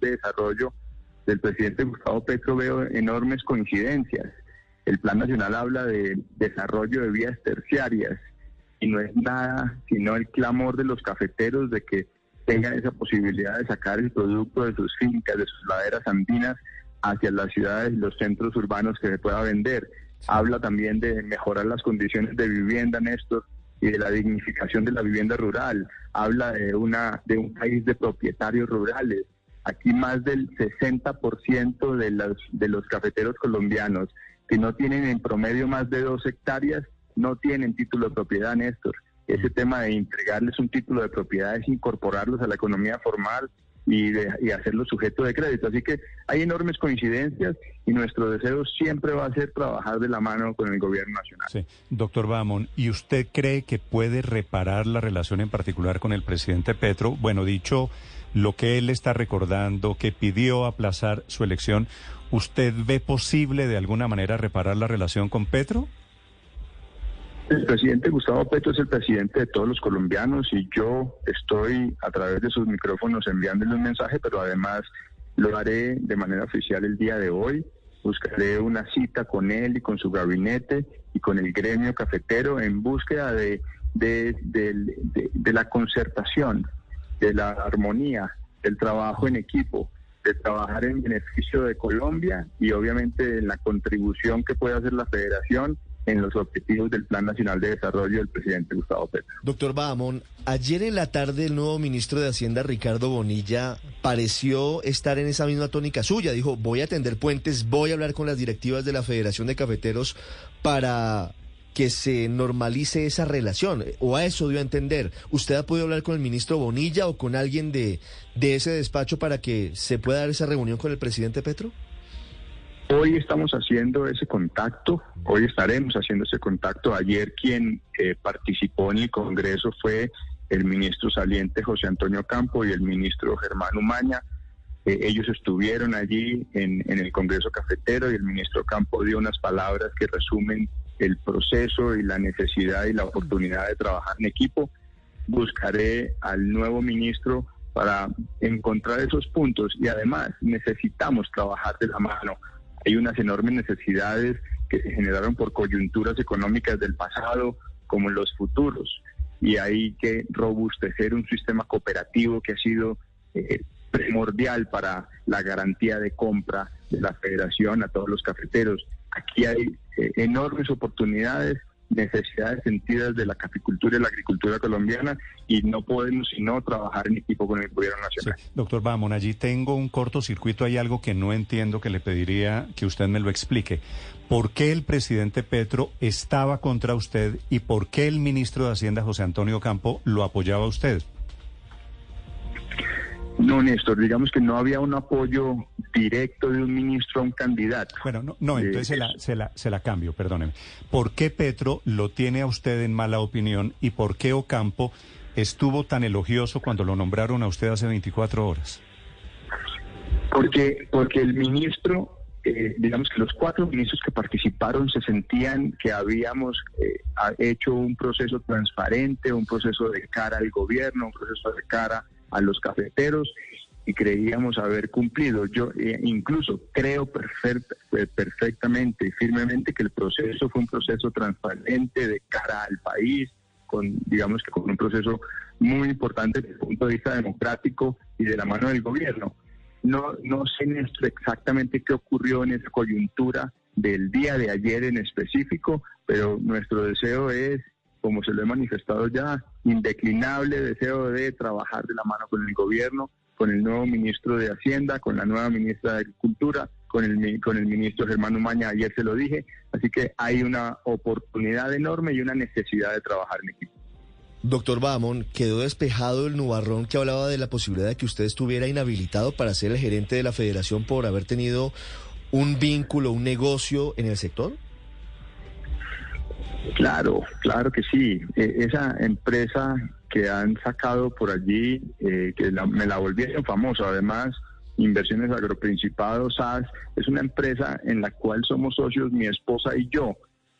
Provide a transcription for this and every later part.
de Desarrollo del presidente Gustavo Petro veo enormes coincidencias. El Plan Nacional habla de desarrollo de vías terciarias y no es nada sino el clamor de los cafeteros de que tengan esa posibilidad de sacar el producto de sus fincas, de sus laderas andinas hacia las ciudades y los centros urbanos que se pueda vender. Habla también de mejorar las condiciones de vivienda, Néstor, y de la dignificación de la vivienda rural. Habla de una de un país de propietarios rurales. Aquí más del 60% de los, de los cafeteros colombianos que no tienen en promedio más de dos hectáreas no tienen título de propiedad, Néstor. Ese tema de entregarles un título de propiedad es incorporarlos a la economía formal y, de, y hacerlos sujeto de crédito. Así que hay enormes coincidencias y nuestro deseo siempre va a ser trabajar de la mano con el gobierno nacional. Sí. Doctor Bamón, ¿y usted cree que puede reparar la relación en particular con el presidente Petro? Bueno, dicho lo que él está recordando, que pidió aplazar su elección, ¿usted ve posible de alguna manera reparar la relación con Petro? El presidente Gustavo Petro es el presidente de todos los colombianos y yo estoy a través de sus micrófonos enviándole un mensaje, pero además lo haré de manera oficial el día de hoy. Buscaré una cita con él y con su gabinete y con el gremio cafetero en búsqueda de, de, de la concertación, de la armonía, del trabajo en equipo, de trabajar en beneficio de Colombia y obviamente en la contribución que puede hacer la federación en los objetivos del Plan Nacional de Desarrollo del presidente Gustavo Petro. Doctor Bahamón, ayer en la tarde el nuevo ministro de Hacienda, Ricardo Bonilla, pareció estar en esa misma tónica suya. Dijo, voy a atender puentes, voy a hablar con las directivas de la Federación de Cafeteros para que se normalice esa relación, o a eso dio a entender. ¿Usted ha podido hablar con el ministro Bonilla o con alguien de, de ese despacho para que se pueda dar esa reunión con el presidente Petro? Hoy estamos haciendo ese contacto, hoy estaremos haciendo ese contacto. Ayer quien eh, participó en el Congreso fue el ministro saliente José Antonio Campo y el ministro Germán Umaña. Eh, ellos estuvieron allí en, en el Congreso Cafetero y el ministro Campo dio unas palabras que resumen el proceso y la necesidad y la oportunidad de trabajar en equipo. Buscaré al nuevo ministro para encontrar esos puntos y además necesitamos trabajar de la mano hay unas enormes necesidades que se generaron por coyunturas económicas del pasado como los futuros y hay que robustecer un sistema cooperativo que ha sido eh, primordial para la garantía de compra de la federación a todos los cafeteros. Aquí hay eh, enormes oportunidades necesidades sentidas de la caficultura y la agricultura colombiana y no podemos sino trabajar en equipo con el gobierno nacional. Doctor Bamon, allí tengo un cortocircuito, hay algo que no entiendo que le pediría que usted me lo explique. ¿Por qué el presidente Petro estaba contra usted y por qué el ministro de Hacienda José Antonio Campo lo apoyaba a usted? No, Néstor, digamos que no había un apoyo directo de un ministro a un candidato. Bueno, no, no entonces se la, se, la, se la cambio, perdóneme. ¿Por qué Petro lo tiene a usted en mala opinión y por qué Ocampo estuvo tan elogioso cuando lo nombraron a usted hace 24 horas? Porque, porque el ministro, eh, digamos que los cuatro ministros que participaron se sentían que habíamos eh, hecho un proceso transparente, un proceso de cara al gobierno, un proceso de cara a los cafeteros y creíamos haber cumplido. Yo eh, incluso creo eh, perfectamente y firmemente que el proceso fue un proceso transparente de cara al país, con digamos que con un proceso muy importante desde el punto de vista democrático y de la mano del gobierno. No, no sé exactamente qué ocurrió en esa coyuntura del día de ayer en específico, pero nuestro deseo es como se lo he manifestado ya, indeclinable deseo de trabajar de la mano con el gobierno, con el nuevo ministro de Hacienda, con la nueva ministra de Agricultura, con el, con el ministro Germán Umaña, ayer se lo dije, así que hay una oportunidad enorme y una necesidad de trabajar en equipo. Doctor Bamón, ¿quedó despejado el nubarrón que hablaba de la posibilidad de que usted estuviera inhabilitado para ser el gerente de la federación por haber tenido un vínculo, un negocio en el sector? Claro, claro que sí. E, esa empresa que han sacado por allí, eh, que me la volvieron famosa, además, Inversiones Agroprincipados, SAS, es una empresa en la cual somos socios mi esposa y yo,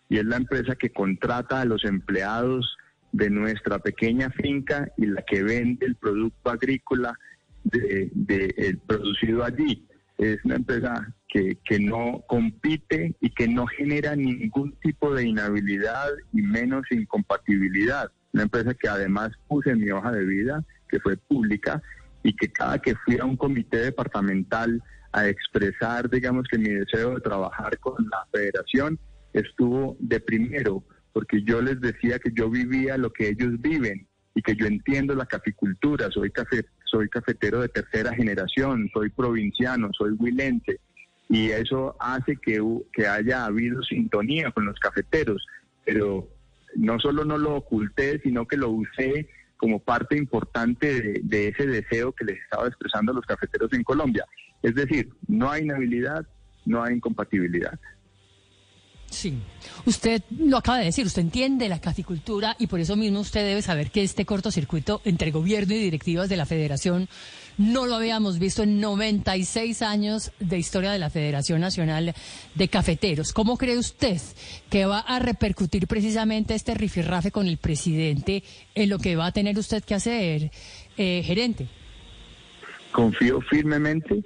y es la empresa que contrata a los empleados de nuestra pequeña finca y la que vende el producto agrícola de, producido allí. Es una empresa que, que no compite y que no genera ningún tipo de inhabilidad y menos incompatibilidad. Una empresa que además puse en mi hoja de vida, que fue pública, y que cada que fui a un comité departamental a expresar, digamos que mi deseo de trabajar con la federación, estuvo de primero, porque yo les decía que yo vivía lo que ellos viven y que yo entiendo la caficultura, soy, café, soy cafetero de tercera generación, soy provinciano, soy huilense, y eso hace que, que haya habido sintonía con los cafeteros, pero no solo no lo oculté, sino que lo usé como parte importante de, ese deseo que les estaba expresando a los cafeteros en Colombia. Es decir, no hay inhabilidad, no hay incompatibilidad. Sí, usted lo acaba de decir, usted entiende la caficultura y por eso mismo usted debe saber que este cortocircuito entre gobierno y directivas de la federación no lo habíamos visto en 96 años de historia de la Federación Nacional de Cafeteros. ¿Cómo cree usted que va a repercutir precisamente este rifirrafe con el presidente en lo que va a tener usted que hacer, eh, gerente? Confío firmemente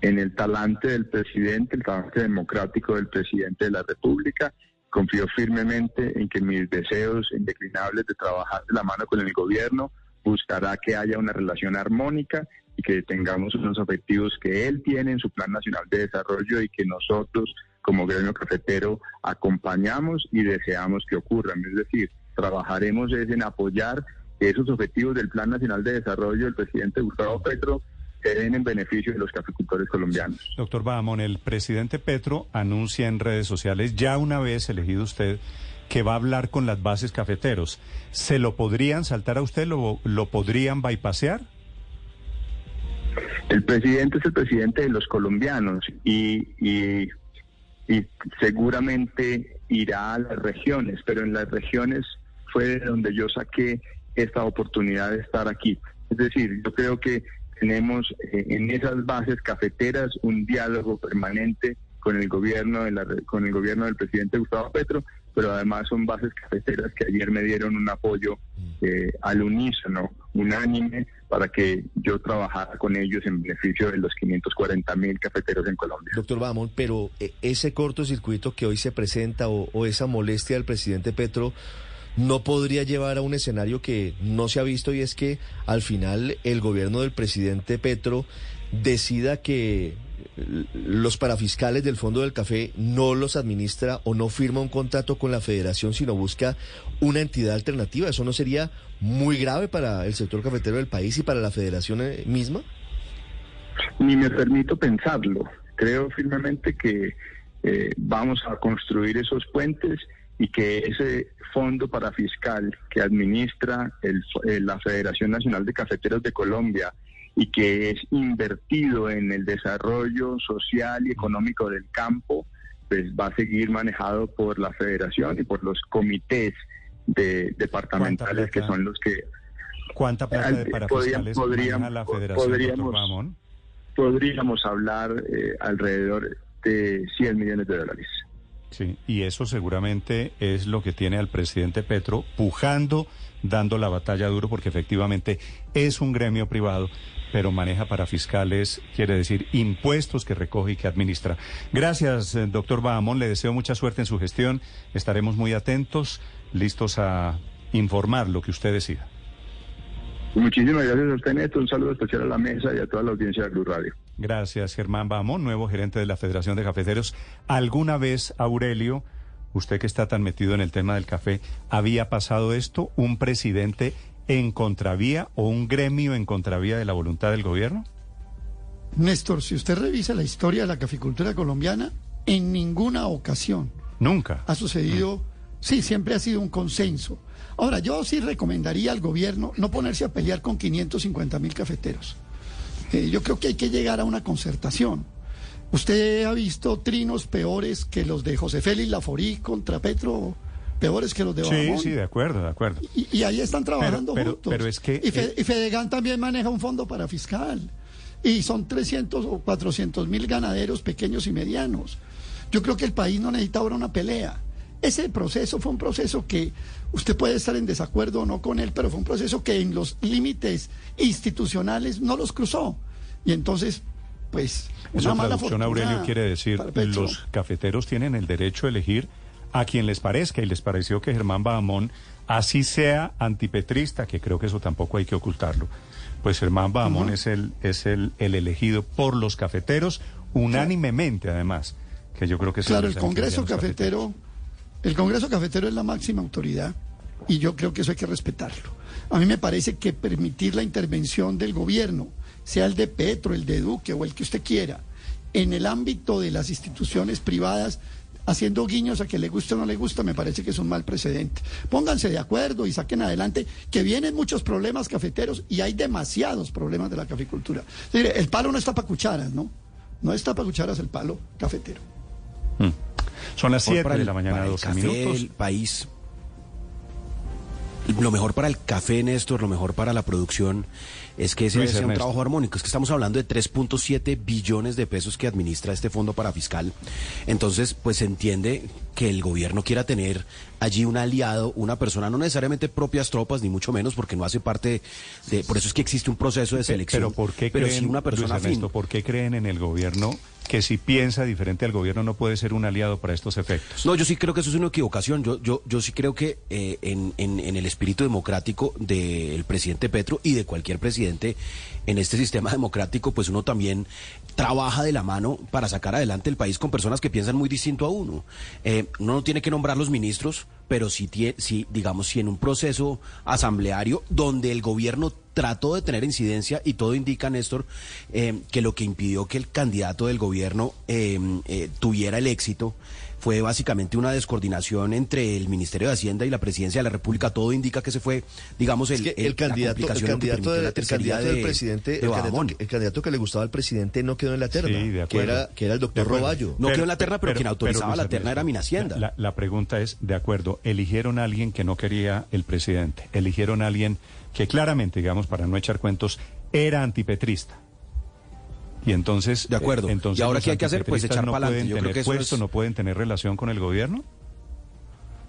en el talante del presidente, el talante democrático del presidente de la República. Confío firmemente en que mis deseos indeclinables de trabajar de la mano con el gobierno buscará que haya una relación armónica y que tengamos unos objetivos que él tiene en su Plan Nacional de Desarrollo y que nosotros como gremio cafetero acompañamos y deseamos que ocurran. Es decir, trabajaremos en apoyar esos objetivos del Plan Nacional de Desarrollo del presidente Gustavo Petro den en beneficio de los caficultores colombianos. Doctor Bahamón, el presidente Petro anuncia en redes sociales, ya una vez elegido usted, que va a hablar con las bases cafeteros. ¿Se lo podrían saltar a usted? ¿Lo, lo podrían bypasear? El presidente es el presidente de los colombianos y, y, y seguramente irá a las regiones, pero en las regiones fue de donde yo saqué esta oportunidad de estar aquí. Es decir, yo creo que tenemos eh, en esas bases cafeteras un diálogo permanente con el gobierno de la, con el gobierno del presidente Gustavo Petro, pero además son bases cafeteras que ayer me dieron un apoyo eh, al unísono, unánime, para que yo trabajara con ellos en beneficio de los 540 mil cafeteros en Colombia. Doctor Bamón, pero eh, ese cortocircuito que hoy se presenta o esa molestia del presidente Petro no podría llevar a un escenario que no se ha visto y es que al final el gobierno del presidente Petro decida que los parafiscales del Fondo del Café no los administra o no firma un contrato con la federación, sino busca una entidad alternativa. ¿Eso no sería muy grave para el sector cafetero del país y para la federación eh, misma? Ni me permito pensarlo. Creo firmemente que eh, vamos a construir esos puentes y que ese fondo para fiscal que administra el, eh, la Federación Nacional de Cafeteros de Colombia y que es invertido en el desarrollo social y económico del campo, pues va a seguir manejado por la federación y por los comités de, departamentales que son los que... ¿Cuánta plata de para podríamos, maneja la federación, podríamos, podríamos hablar eh, alrededor de 100 millones de dólares. Sí, y eso seguramente es lo que tiene al presidente Petro pujando, dando la batalla duro, porque efectivamente es un gremio privado, pero maneja para fiscales, quiere decir impuestos que recoge y que administra. Gracias, eh, doctor Bahamón, le deseo mucha suerte en su gestión. Estaremos muy atentos, listos a informar lo que usted decida. Muchísimas gracias a usted, Neto. Un saludo especial a la mesa y a toda la audiencia de Blue Radio. Gracias, Germán Bamón, nuevo gerente de la Federación de Cafeteros. ¿Alguna vez, Aurelio, usted que está tan metido en el tema del café, había pasado esto? ¿Un presidente en contravía o un gremio en contravía de la voluntad del gobierno? Néstor, si usted revisa la historia de la caficultura colombiana, en ninguna ocasión. Nunca. Ha sucedido, sí, siempre ha sido un consenso. Ahora, yo sí recomendaría al gobierno no ponerse a pelear con 550 mil cafeteros. Eh, yo creo que hay que llegar a una concertación. ¿Usted ha visto trinos peores que los de José Félix Laforí contra Petro? Peores que los de Sí, sí, de acuerdo, de acuerdo. Y, ahí están trabajando pero, juntos. Pero es que... Y, Fedegan también maneja un fondo para fiscal. Y son 300 o 400 mil ganaderos pequeños y medianos. Yo creo que el país no necesita ahora una pelea ese proceso fue un proceso que usted puede estar en desacuerdo o no con él, pero fue un proceso que en los límites institucionales no los cruzó. Y entonces, pues, Esa una traducción, Aurelio, quiere decir, para Petro. los cafeteros tienen el derecho a elegir a quien les parezca y les pareció que Germán Bahamón, así sea antipetrista, que creo que eso tampoco hay que ocultarlo, pues Germán Bahamón es, el, es el, el elegido por los cafeteros, unánimemente además, que yo creo que es Claro, el Congreso. Cafetero, el Congreso Cafetero es la máxima autoridad y yo creo que eso hay que respetarlo. A mí me parece que permitir la intervención del gobierno, sea el de Petro, el de Duque o el que usted quiera, en el ámbito de las instituciones privadas, haciendo guiños a que le guste o no le gusta, me parece que es un mal precedente. Pónganse de acuerdo y saquen adelante que vienen muchos problemas cafeteros y hay demasiados problemas de la caficultura. El palo no está para cucharas, ¿no? No está para cucharas el palo cafetero. Mm. Son las mejor 7 para de el- la mañana, para el 12 café minutos. país. Lo mejor para el café, Néstor, lo mejor para la producción es que ese sea un trabajo armónico. Es que estamos hablando de 3.7 billones de pesos que administra este fondo para fiscal. Entonces, pues se entiende que el gobierno quiera tener allí un aliado, una persona, no necesariamente propias tropas, ni mucho menos, porque no hace parte de... Por eso es que existe un proceso de selección. Pero ¿por qué pero creen, sí una persona Luis Ernesto. ¿por qué creen en el gobierno que si piensa diferente al gobierno no puede ser un aliado para estos efectos? No, yo sí creo que eso es una equivocación. Yo, yo, yo sí creo que eh, en, en- en el espíritu democrático del presidente Petro y de cualquier presidente en este sistema democrático, pues uno también trabaja de la mano para sacar adelante el país con personas que piensan muy distinto a uno. Eh, uno no tiene que nombrar los ministros, pero sí, sí, digamos, si en un proceso asambleario donde el gobierno trató de tener incidencia y todo indica, Néstor, eh, que lo que impidió que el candidato del gobierno eh, tuviera el éxito fue básicamente una descoordinación entre el Ministerio de Hacienda y la Presidencia de la República. Todo indica que ese fue, digamos, el, Es que el- el candidato, la el candidato, del- la el tercería candidato del de- presidente, de el candidato, que- el candidato que le gustaba al presidente no quedó en la terna, Sí, de que era, que era el doctor. Roballo. No quedó en la terna, pero quien autorizaba la terna era Minhacienda. La, la pregunta es, de acuerdo, eligieron a alguien que no quería el presidente, eligieron a alguien que claramente, digamos, para no echar cuentos, era antipetrista. Y entonces, De acuerdo. eh, entonces ¿Y ahora qué hay que hacer? Pues echar no pa'lante. pueden Yo creo que eso puesto, es- no pueden tener relación con el gobierno.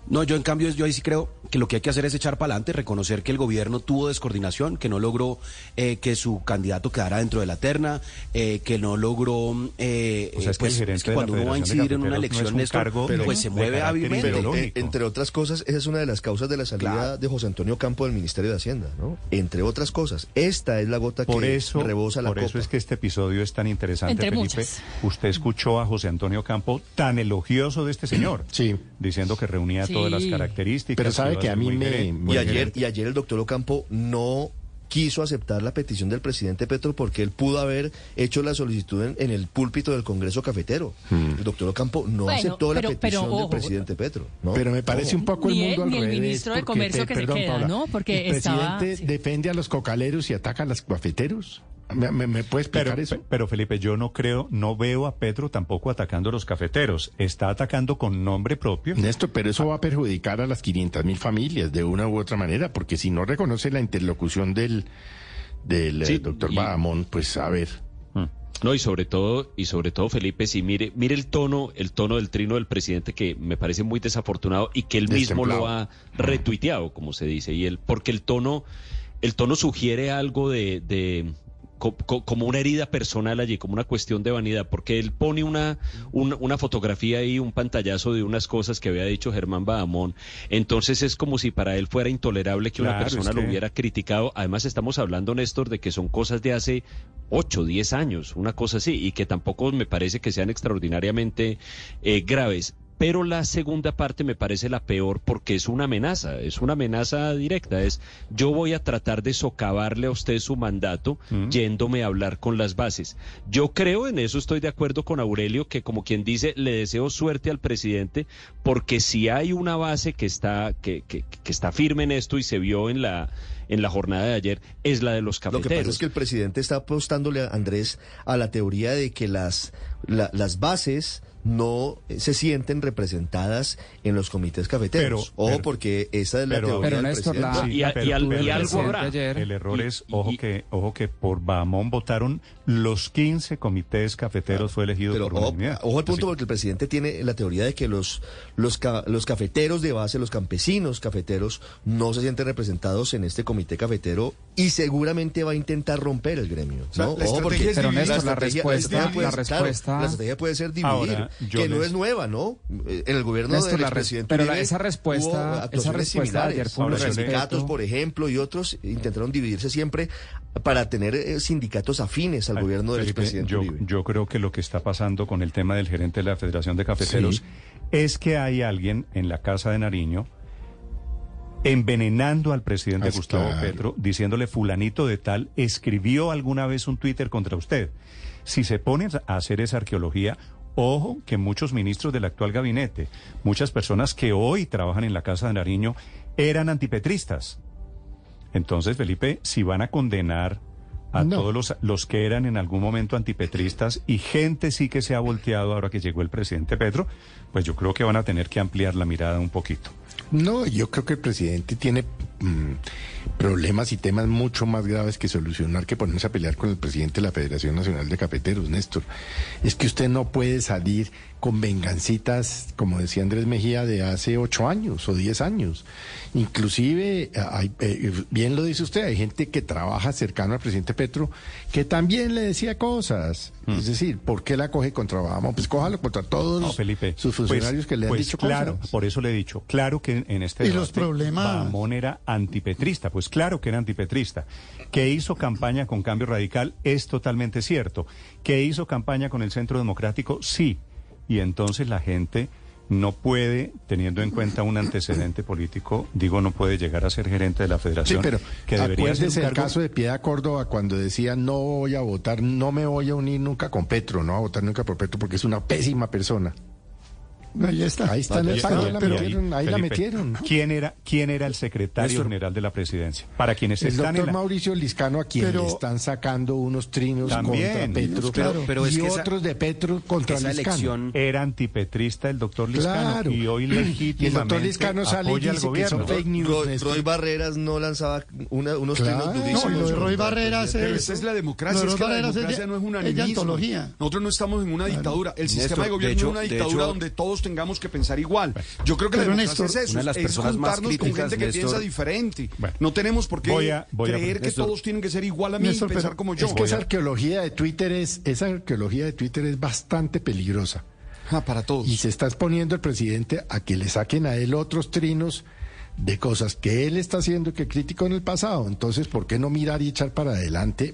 No, yo en cambio, yo ahí sí creo que lo que hay que hacer es echar para adelante, reconocer que el gobierno tuvo descoordinación, que no logró eh, que su candidato quedara dentro de la terna, eh, que no logró, eh, O sea, es que el pues, gerente es que de la cuando uno va a incidir en una no elección, un Néstor, cargo pues se mueve hábilmente. Pero, entre otras cosas, esa es una de las causas de la salida Claro. de José Antonio Campo del Ministerio de Hacienda, ¿no? Entre otras cosas. Esta es la gota Por que eso, rebosa la por copa. eso es que este episodio es tan interesante, Entre Felipe. muchas. Usted escuchó a José Antonio Campo tan elogioso de este señor. Sí. Diciendo que reunía todas las características. Pero sabe que a mí me- Y ayer, y ayer el doctor Ocampo no quiso aceptar la petición del presidente Petro porque él pudo haber hecho la solicitud en, en el púlpito del Congreso Cafetero. El doctor Ocampo no Bueno, aceptó la petición pero, del presidente Petro. ¿no? Pero me parece Ojo. un poco el Ni él, mundo al ni el revés. ministro de Comercio que se queda, ¿no? Porque el estaba- presidente sí. defiende a los cocaleros y ataca a los cafeteros. ¿Me, me, me puede explicar Pero, eso? pe- pero Felipe, yo no creo, no veo a Petro tampoco atacando a los cafeteros. Está atacando con nombre propio. Néstor, pero eso va a perjudicar a las 500 mil familias de una u otra manera, porque si no reconoce la interlocución del, del eh, Sí, doctor y- Bahamón, pues a ver. No, y sobre todo, y sobre todo, Felipe, si mire, mire el tono, el tono del trino del presidente que me parece muy desafortunado y que él mismo lo ha retuiteado, como se dice, y él, porque el tono, el tono sugiere algo de, de co- co- como una herida personal allí, como una cuestión de vanidad, porque él pone una, un- una fotografía ahí, un pantallazo de unas cosas que había dicho Germán Bahamón. Entonces es como si para él fuera intolerable que una persona es lo hubiera criticado. Además estamos hablando, Néstor, de que son cosas de hace 8, 10 años, una cosa así, y que tampoco me parece que sean extraordinariamente eh, graves. Pero la segunda parte me parece la peor porque es una amenaza, es una amenaza directa. Es yo voy a tratar de socavarle a usted su mandato Mm. yéndome a hablar con las bases. Yo creo en eso, estoy de acuerdo con Aurelio, que como quien dice, le deseo suerte al presidente, porque si hay una base que está, que, que, que está firme en esto y se vio en la en la jornada de ayer es la de los Lo cafeteros. que pasa es que el presidente está apostándole, a Andrés, a la teoría de que las, la- las bases no se sienten representadas en los comités cafeteros. Pero- Ojo, pero- porque esa es la pero- teoría Pero, del Néstor, presidente. la- y, a- y al- pero y el algo presidente habrá. ayer- El error Y- es, ojo y- que, ojo que por Bahamón votaron los 15 comités cafeteros fue elegido Pero por ojo, unanimidad. ojo al punto Así- porque el presidente tiene la teoría de que los, los, ca- los cafeteros de base, los campesinos cafeteros, no se sienten representados en este comité cafetero y seguramente va a intentar romper el gremio. ¿no? la Ojo, es Pero. Néstor, la estrategia- respuesta- la ser- claro, respuesta- la estrategia puede ser dividir, Ahora, yo que no es nueva, ¿no? Eh, En el gobierno Néstor, del la res- presidente pero la- esa respuesta- esa respuesta de ayer Los sindicatos, por ejemplo, y otros intentaron dividirse siempre para tener eh, sindicatos afines al Ay, gobierno del Felipe, expresidente yo, Uribe. yo creo que lo que está pasando con el tema del gerente de la Federación de Cafeteros Sí. es que hay alguien en la Casa de Nariño envenenando al presidente Ah, Gustavo claro. Petro, diciéndole fulanito de tal, escribió alguna vez un Twitter contra usted. Si se ponen a hacer esa arqueología, ojo que muchos ministros del actual gabinete, muchas personas que hoy trabajan en la Casa de Nariño, eran antipetristas. Entonces, Felipe, si van a condenar a No. todos los, los que eran en algún momento antipetristas y gente sí que se ha volteado ahora que llegó el presidente Petro, pues yo creo que van a tener que ampliar la mirada un poquito. No, yo creo que el presidente tiene mm, problemas y temas mucho más graves que solucionar que ponerse a pelear con el presidente de la Federación Nacional de Cafeteros, Néstor. Es que usted no puede salir con vengancitas, como decía Andrés Mejía, de hace ocho años o diez años. Inclusive, hay- eh, bien lo dice usted, hay gente que trabaja cercano al presidente Petro que también le decía cosas. Es decir, ¿por qué la coge contra Obama? Pues cójalo contra todos No, Felipe. sus funcionarios pues- que le han pues dicho claro, cosas. Por eso le he dicho, claro que en, este Y los debate problemas- Bahamón era antipetrista, pues claro que era antipetrista. Que hizo campaña con Cambio Radical es totalmente cierto. Que hizo campaña con el Centro Democrático, sí. Y entonces la gente no puede, teniendo en cuenta un antecedente político, digo, no puede llegar a ser gerente de la Sí, federación. pero que debería ser el caso de Piedad Córdoba cuando decía no voy a votar, no me voy a unir nunca con Petro, no voy a votar nunca por Petro porque es una pésima persona. Ahí está. Ahí está en el Y pacto, ahí- la y ahí, metieron, ahí la metieron. ¿Quién era, quién era el secretario Néstor. general de la presidencia? Para quienes El están en doctor la... Mauricio Liscano a quien Pero- le están sacando unos trinos También, contra Petro claro. Pero es y que esa- otros de Petro contra esa Liscano. elección Era antipetrista el doctor Liscano Claro. y hoy Y el legítimamente doctor Liscano sale y al dice que gobierno. son fake news. Roy. Roy Barreras no lanzaba una- unos Claro. trinos No, durísimos. y lo de Roy Barreras. Pero es- esa es la democracia, es que la democracia de- no es unanimismo. antología. Nosotros no estamos en una dictadura. El sistema de gobierno es una dictadura donde todos tengamos que pensar igual. Yo creo que Pero, la Néstor, es eso, una de las es personas más juntarnos con críticas, gente que Néstor- piensa diferente. Bueno, no tenemos por qué voy a- voy a- creer que Néstor, todos tienen que ser igual a mí Néstor, y pensar pero como yo. Es que esa arqueología de Twitter es, esa arqueología de Twitter es bastante peligrosa. Ah, para todos. Y se está exponiendo el presidente a que le saquen a él otros trinos de cosas que él está haciendo y que criticó en el pasado. Entonces, ¿por qué no mirar y echar para adelante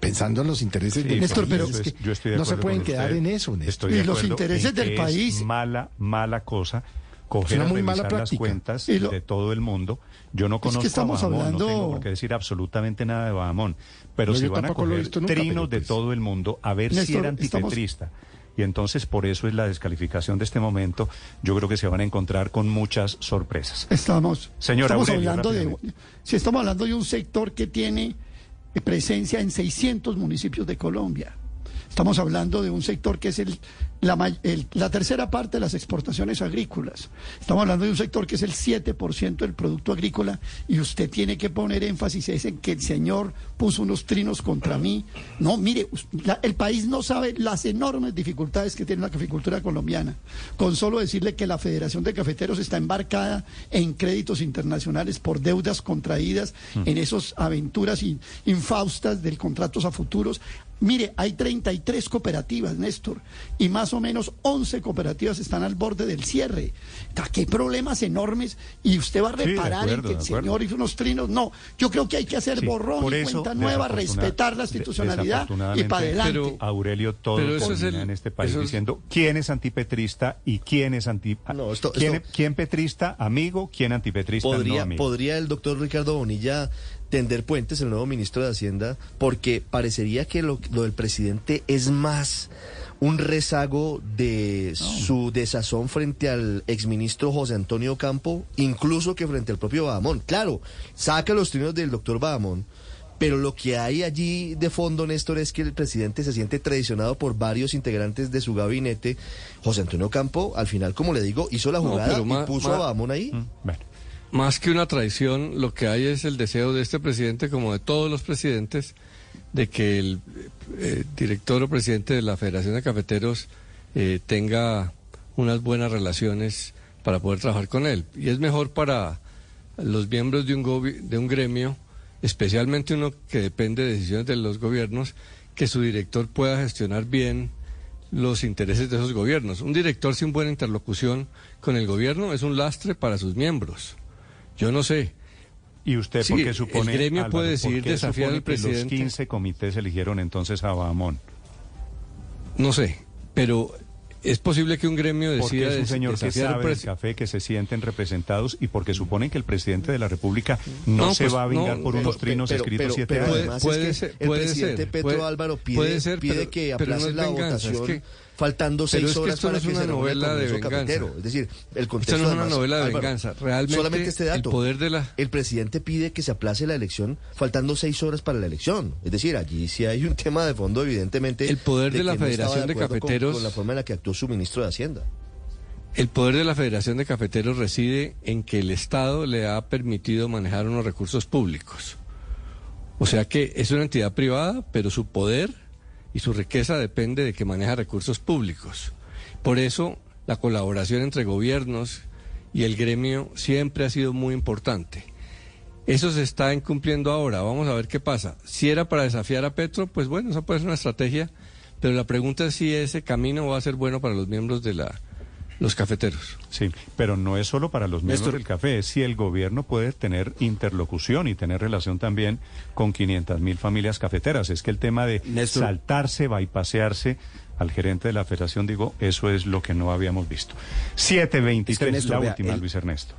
pensando en los intereses Sí, del Néstor, país? pero- Es que yo estoy de no se pueden quedar en eso, Néstor. Y los intereses que del es país. mala, mala cosa coger a muy mala revisar las práctica. cuentas lo- de todo el mundo. Yo no que conozco estamos a Bahamón, hablando- no tengo por qué decir absolutamente nada de Bahamón. Pero No, si van a coger nunca, trinos de pues- todo el mundo, a ver si era estamos- antipetrista. Y entonces por eso es la descalificación de este momento. Yo creo que se van a encontrar con muchas sorpresas. Estamos, Señor estamos Aurelio, hablando de si estamos hablando de un sector que tiene presencia en 600 municipios de Colombia. Estamos hablando de un sector que es el, la, el- la tercera parte de las exportaciones agrícolas. Estamos hablando de un sector que es el 7% del producto agrícola y usted tiene que poner énfasis es en que el señor puso unos trinos contra mí. No, mire, la- el país no sabe las enormes dificultades que tiene la caficultura colombiana. Con solo decirle que la Federación de Cafeteros está embarcada en créditos internacionales por deudas contraídas en esas aventuras in- infaustas del contratos a futuros. Mire, hay 33 cooperativas, Néstor, y más o menos 11 cooperativas están al borde del cierre. ¡Qué problemas enormes! Y usted va a Sí, reparar en acuerdo, que el señor hizo unos trinos. No, yo creo que hay que hacer Sí, borrón y eso, cuenta nueva, respetar la institucionalidad y para adelante. Pero- Aurelio todo Pero eso es el- en este país eso es- diciendo quién es antipetrista y quién es anti No, esto- quién, esto- quién petrista amigo, quién antipetrista no ¿Podría, amigo. ¿Podría el doctor Ricardo Bonilla tender puentes, el nuevo ministro de Hacienda? Porque parecería que lo, lo del presidente es más un rezago de su desazón frente al exministro José Antonio Campo, incluso que frente al propio Bahamón. Claro, saca los trinos del doctor Bahamón, pero lo que hay allí de fondo, Néstor, es que el presidente se siente traicionado por varios integrantes de su gabinete. José Antonio Campo, al final, como le digo, hizo la jugada y puso ma- a Bahamón ahí. Mm, Bueno, Más que una traición, lo que hay es el deseo de este presidente, como de todos los presidentes, de que el eh, director o presidente de la Federación de Cafeteros eh, tenga unas buenas relaciones para poder trabajar con él. Y es mejor para los miembros de un, de un gremio, especialmente uno que depende de decisiones de los gobiernos, que su director pueda gestionar bien los intereses de esos gobiernos. Un director sin buena interlocución con el gobierno es un lastre para sus miembros. Yo no sé. ¿y usted Sí, por qué el supone, gremio Álvaro, puede decidir desafiar al que Los presidente? 15 comités eligieron entonces a Bahamón. No sé, pero es posible que un gremio Porque decida es un señor que sabe del presi- café, que se sienten representados y porque suponen que el presidente de la República no, No, se pues, va a vingar no, por pero- unos trinos pero- escritos pero- siete pero años. Puede es que ser, el puede presidente ser, Petro puede- Álvaro pide, puede ser, pide pero- que pero no aplacen es la venganza, es votación que- faltando pero seis es que horas esto no para es que una se el novela de venganza. Cafetero. Es decir, el contexto Esto no es una además, novela de Álvaro, venganza. Realmente solamente este el dato. poder de la- El presidente pide que se aplace la elección faltando seis horas para la elección. Es decir, allí sí hay un tema de fondo, evidentemente. El poder de la no Federación de con- Cafeteros- Con, la forma en la que actuó su ministro de Hacienda. El poder de la Federación de Cafeteros reside en que el Estado le ha permitido manejar unos recursos públicos. O sea que es una entidad privada, pero su poder y su riqueza depende de que maneja recursos públicos. Por eso la colaboración entre gobiernos y el gremio siempre ha sido muy importante. Eso se está incumpliendo ahora. Vamos a ver qué pasa. Si era para desafiar a Petro, pues bueno, esa puede ser una estrategia, pero la pregunta es si ese camino va a ser bueno para los miembros de la los cafeteros. Sí, pero no es solo para los miembros Néstor. del café, es si el gobierno puede tener interlocución y tener relación también con 500 mil familias cafeteras. Es que el tema de Néstor. saltarse, bypasearse al gerente de la federación, digo, eso es lo que no habíamos visto. 723, Es que, Néstor, la vea, última, el- Luis Ernesto.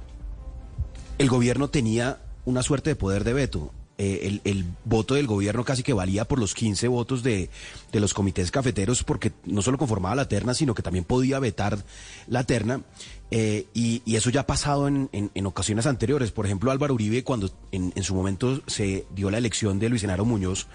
el gobierno tenía una suerte de poder de veto. Eh, el, el voto del gobierno casi que valía por los 15 votos de, de los comités cafeteros porque no solo conformaba la terna, sino que también podía vetar la terna. Eh, y, y eso ya ha pasado en, en- en ocasiones anteriores. Por ejemplo, Álvaro Uribe, cuando en, en su momento se dio la elección de Luis Genaro Muñoz,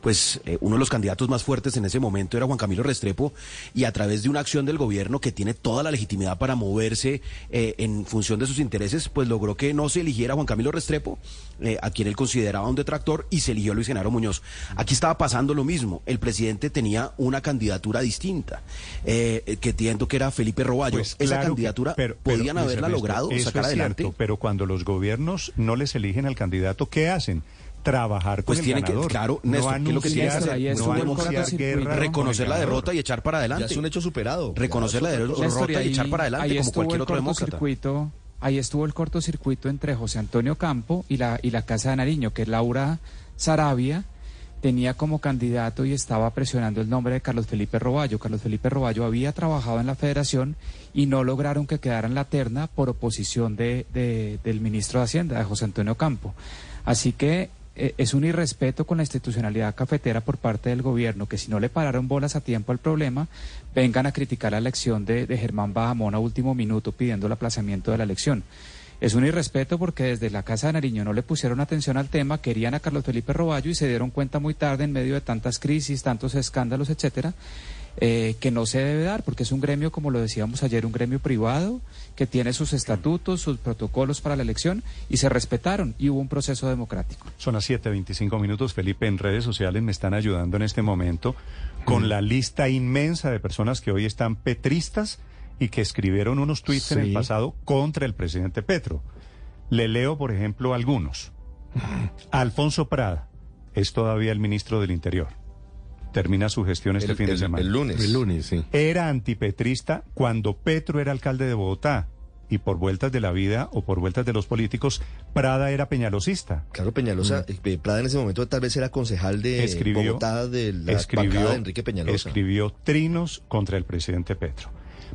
pues eh, uno de los candidatos más fuertes en ese momento era Juan Camilo Restrepo, y a través de una acción del gobierno que tiene toda la legitimidad para moverse eh, en función de sus intereses, pues logró que no se eligiera Juan Camilo Restrepo, eh, a quien él consideraba un detractor, y se eligió a Luis Genaro Muñoz. Aquí estaba pasando lo mismo. El presidente tenía una candidatura distinta, eh, que entiendo que era Felipe Roballo. Pues Esa claro candidatura pero, podían haberla logrado eso sacar es adelante. cierto, pero cuando los gobiernos no les eligen al candidato, ¿qué hacen? Trabajar con Pues el tienen que- ganador. claro, no Néstor, ¿qué es lo que tienen que anunciar- hacer? No guerra reconocer la ganador. derrota y echar para Ya adelante. es un hecho superado. Reconocer Ya la es derrota. Néstor, y echar para adelante ahí como estuvo cualquier el otro demócrata. ahí estuvo el cortocircuito entre José Antonio Campo y la, y la Casa de Nariño, que Laura Sarabia tenía como candidato y estaba presionando el nombre de Carlos Felipe Roballo. Carlos Felipe Roballo había trabajado en la federación y no lograron que quedara en la terna por oposición de, de- del ministro de Hacienda, de José Antonio Campo. Así que eh, es un irrespeto con la institucionalidad cafetera por parte del gobierno, que si no le pararon bolas a tiempo al problema, vengan a criticar la elección de, de Germán Bajamón a último minuto pidiendo el aplazamiento de la elección. Es un irrespeto porque desde la Casa de Nariño no le pusieron atención al tema, querían a Carlos Felipe Roballo y se dieron cuenta muy tarde en medio de tantas crisis, tantos escándalos, etcétera, eh, que no se debe dar porque es un gremio, como lo decíamos ayer, un gremio privado que tiene sus estatutos, sus protocolos para la elección y se respetaron y hubo un proceso democrático. Son las 7.25 minutos. Felipe, en redes sociales me están ayudando en este momento con la lista inmensa de personas que hoy están petristas y que escribieron unos tweets en el pasado contra el presidente Petro. Le leo, por ejemplo, algunos. Alfonso Prada es todavía el ministro del Interior. Termina su gestión este El- fin de el- semana. el lunes. El lunes, sí. Era antipetrista cuando Petro era alcalde de Bogotá. Y por vueltas de la vida o por vueltas de los políticos, Prada era peñalosista. Claro, Peñalosa, eh, Prada en ese momento tal vez era concejal de escribió, Bogotá de la escribió, de Enrique Peñalosa. escribió trinos contra el presidente Petro.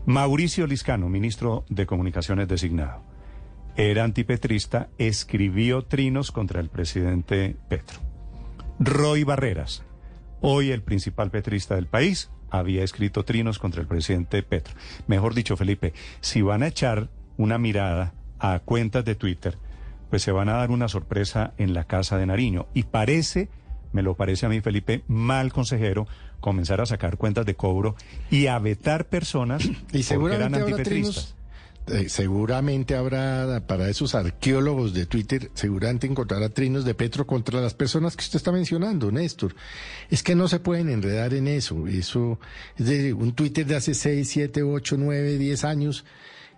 Mauricio Liscano, ministro de Comunicaciones designado, era antipetrista, escribió trinos contra el presidente Petro. Roy Barreras, Hoy el principal petrista del país había escrito trinos contra el presidente Petro. Mejor dicho, Felipe, si van a echar una mirada a cuentas de Twitter, pues se van a dar una sorpresa en la casa de Nariño. Y parece, me lo parece a mí, Felipe, mal consejero comenzar a sacar cuentas de cobro y a vetar personas Y porque eran seguramente habrá antipetristas. eh, seguramente habrá para esos arqueólogos de Twitter, seguramente encontrará trinos de Petro contra las personas que usted está mencionando, Néstor. Es que no se pueden enredar en eso. Eso es de un Twitter de hace 6, 7, 8, 9, 10 años.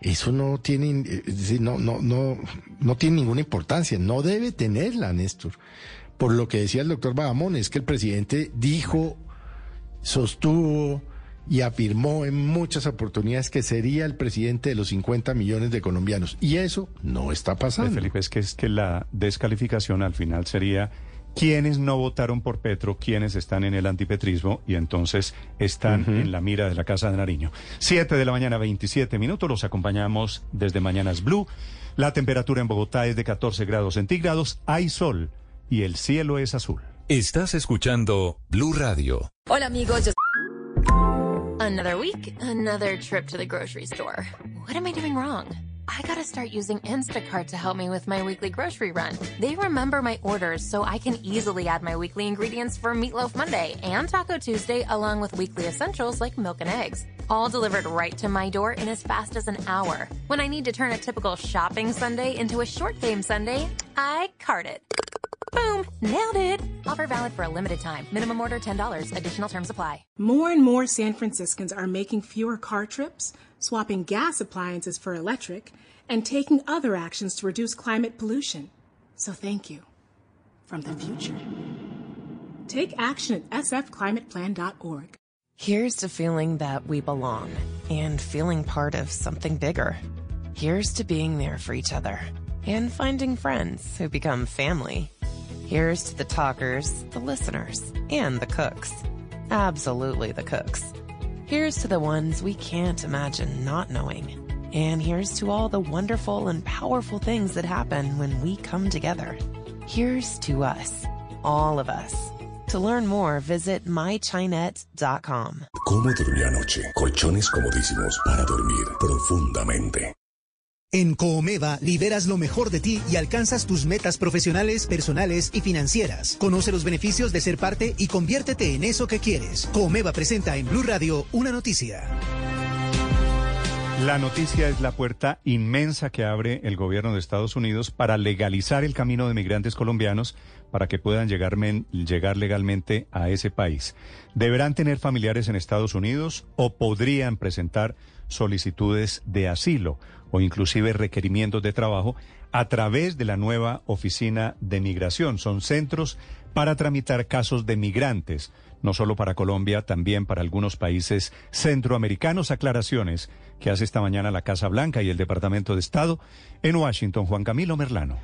Eso no tiene, eh, no, no, no, no tiene ninguna importancia. No debe tenerla, Néstor. Por lo que decía el doctor Bahamón, es que el presidente dijo sostuvo y afirmó en muchas oportunidades que sería el presidente de los 50 millones de colombianos. Y eso no está pasando. Felipe, es que es que la descalificación al final sería quienes no votaron por Petro, quienes están en el antipetrismo y entonces están en la mira de la Casa de Nariño. Siete de la mañana, 27 minutos, los acompañamos desde Mañanas Blue. La temperatura en Bogotá es de 14 grados centígrados, hay sol y el cielo es azul. Estás escuchando Blue Radio. Hola amigos, yo... Another week, another trip to the grocery store. What am I doing wrong? I gotta start using Instacart to help me with my weekly grocery run. They remember my orders so I can easily add my weekly ingredients for Meatloaf Monday and Taco Tuesday along with weekly essentials like milk and eggs. All delivered right to my door in as fast as an hour. When I need to turn a typical shopping Sunday into a short game Sunday, I cart it. Boom! Nailed it! Offer valid for a limited time. Minimum order $10. Additional terms apply. More and more San Franciscans are making fewer car trips, swapping gas appliances for electric, and taking other actions to reduce climate pollution. So thank you. From the future. Take action at sfclimateplan.org. Here's to feeling that we belong and feeling part of something bigger. Here's to being there for each other and finding friends who become family. Here's to the talkers, the listeners, and the cooks. Absolutely the cooks. Here's to the ones we can't imagine not knowing. And here's to all the wonderful and powerful things that happen when we come together. Here's to us, all of us. To learn more, visit mychinet.com. ¿Cómo durmió anoche? Colchones comodísimos para dormir profundamente. En Coomeva liberas lo mejor de ti y alcanzas tus metas profesionales, personales y financieras. Conoce los beneficios de ser parte y conviértete en eso que quieres. Coomeva presenta en Blue Radio una noticia. La noticia es la puerta inmensa que abre el gobierno de Estados Unidos para legalizar el camino de migrantes colombianos para que puedan llegar, men- llegar legalmente a ese país. Deberán tener familiares en Estados Unidos o podrían presentar solicitudes de asilo o inclusive requerimientos de trabajo a través de la nueva oficina de migración. Son centros para tramitar casos de migrantes, no solo para Colombia, también para algunos países centroamericanos. Aclaraciones que hace esta mañana la Casa Blanca y el Departamento de Estado en Washington. Juan Camilo Merlano.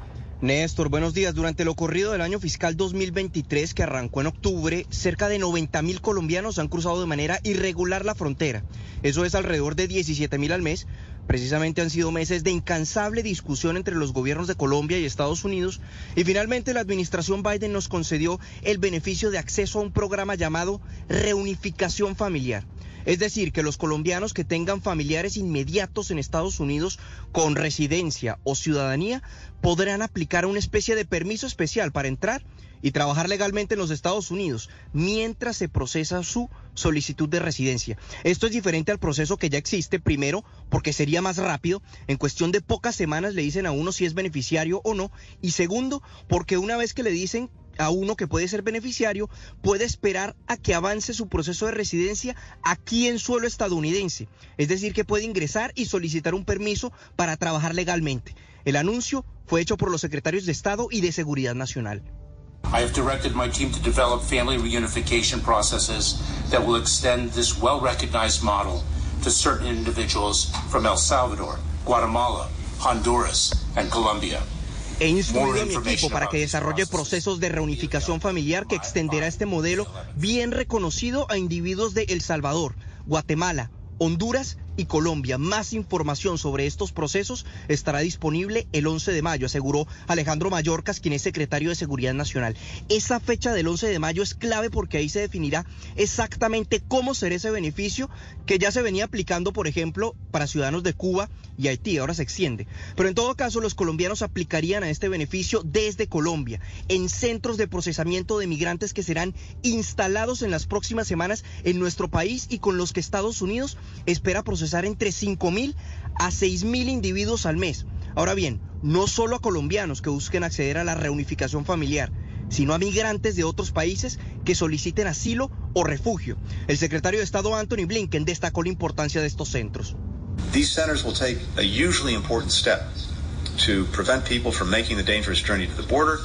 Néstor, buenos días. Durante lo corrido del año fiscal 2023, que arrancó en octubre, cerca de 90 mil colombianos han cruzado de manera irregular la frontera. Eso es alrededor de 17 mil al mes. Precisamente han sido meses de incansable discusión entre los gobiernos de Colombia y Estados Unidos y finalmente la administración Biden nos concedió el beneficio de acceso a un programa llamado reunificación familiar. Es decir, que los colombianos que tengan familiares inmediatos en Estados Unidos con residencia o ciudadanía podrán aplicar una especie de permiso especial para entrar y trabajar legalmente en los Estados Unidos mientras se procesa su solicitud de residencia. Esto es diferente al proceso que ya existe, primero porque sería más rápido, en cuestión de pocas semanas le dicen a uno si es beneficiario o no, y segundo porque una vez que le dicen a uno que puede ser beneficiario, puede esperar a que avance su proceso de residencia aquí en suelo estadounidense. Es decir, que puede ingresar y solicitar un permiso para trabajar legalmente. El anuncio fue hecho por los secretarios de Estado y de Seguridad Nacional. I have directed my team to develop family reunification processes that will extend this well recognized model to certain individuals from El Salvador, Guatemala, Honduras, and Colombia. He instruido a mi equipo para que desarrolle procesos de reunificación familiar que extenderá este modelo bien reconocido a individuos de El Salvador, Guatemala, Honduras y Colombia. Más información sobre estos procesos estará disponible el 11 de mayo, aseguró Alejandro Mayorcas, quien es secretario de Seguridad Nacional. Esa fecha del 11 de mayo es clave porque ahí se definirá exactamente cómo será ese beneficio que ya se venía aplicando, por ejemplo, para ciudadanos de Cuba y Haití, ahora se extiende. Pero en todo caso, los colombianos aplicarían a este beneficio desde Colombia, en centros de procesamiento de migrantes que serán instalados en las próximas semanas en nuestro país y con los que Estados Unidos espera procesar entre 5 mil a 6 mil individuos al mes. Ahora bien, no solo a colombianos que busquen acceder a la reunificación familiar, sino a migrantes de otros países que soliciten asilo o refugio. El secretario de Estado Anthony Blinken destacó la importancia de estos centros. These centers will take a hugely important step to prevent people from making the dangerous journey to the border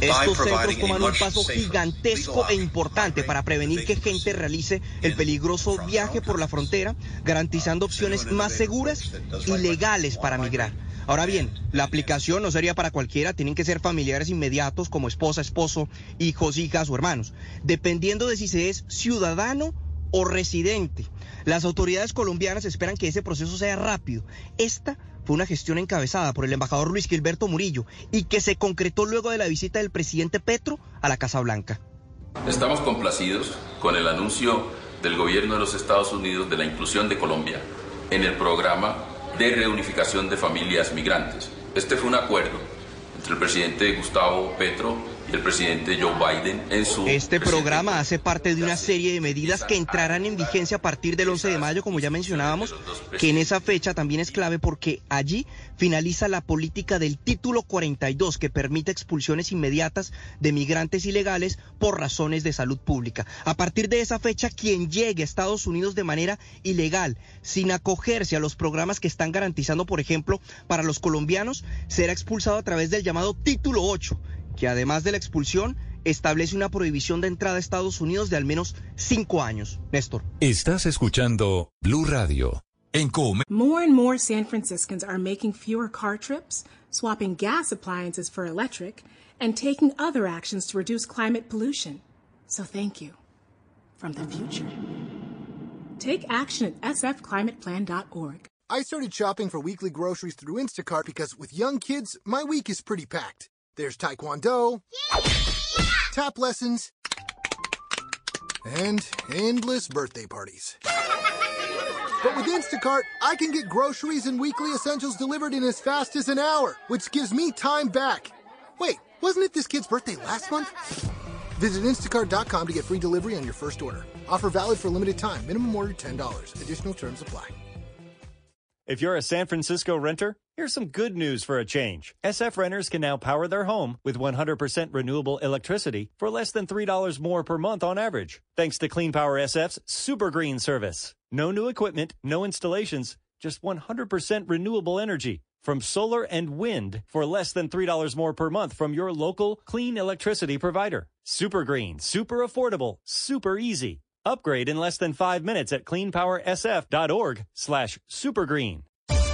estos centros toman un paso gigantesco e importante para prevenir que gente realice el peligroso viaje por la frontera, garantizando opciones más seguras y legales para migrar. Ahora bien, la aplicación no sería para cualquiera, tienen que ser familiares inmediatos como esposa, esposo, hijos, hijas o hermanos, dependiendo de si se es ciudadano o residente. Las autoridades colombianas esperan que ese proceso sea rápido. Esta fue una gestión encabezada por el embajador Luis Gilberto Murillo y que se concretó luego de la visita del presidente Petro a la Casa Blanca. Estamos complacidos con el anuncio del gobierno de los Estados Unidos de la inclusión de Colombia en el programa de reunificación de familias migrantes. Este fue un acuerdo entre el presidente Gustavo Petro el presidente Joe Biden en su... Este programa hace parte de una serie de medidas que entrarán en vigencia a partir del 11 de mayo, como ya mencionábamos, que en esa fecha también es clave porque allí finaliza la política del título 42 que permite expulsiones inmediatas de migrantes ilegales por razones de salud pública. A partir de esa fecha, quien llegue a Estados Unidos de manera ilegal, sin acogerse a los programas que están garantizando, por ejemplo, para los colombianos, será expulsado a través del llamado título 8 que además de la expulsión establece una prohibición de entrada a Estados Unidos de al menos cinco años. Néstor. Estás escuchando Blue Radio. En Com More and more San Franciscans are making fewer car trips, swapping gas appliances for electric, and taking other actions to reduce climate pollution. So thank you. From the future. Take action at sfclimateplan.org. I started shopping for weekly groceries through Instacart because with young kids, my week is pretty packed. There's Taekwondo, tap lessons, and endless birthday parties. But with Instacart, I can get groceries and weekly essentials delivered in as fast as an hour, which gives me time back. Wait, wasn't it this kid's birthday last month? Visit instacart.com to get free delivery on your first order. Offer valid for a limited time. Minimum order $10. Additional terms apply. If you're a San Francisco renter, Here's some good news for a change. SF renters can now power their home with 100% renewable electricity for less than $3 more per month on average, thanks to Clean Power SF's Super Green service. No new equipment, no installations, just 100% renewable energy from solar and wind for less than $3 more per month from your local clean electricity provider. Super Green, super affordable, super easy. Upgrade in less than five minutes at cleanpowersf.org slash supergreen.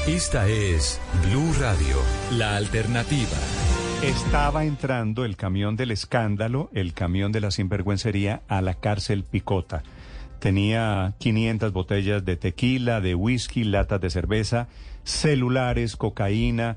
Esta es Blue Radio, la alternativa. Estaba entrando el camión del escándalo, el camión de la sinvergüencería, a la cárcel Picota. Tenía 500 botellas de tequila, de whisky, latas de cerveza, celulares, cocaína,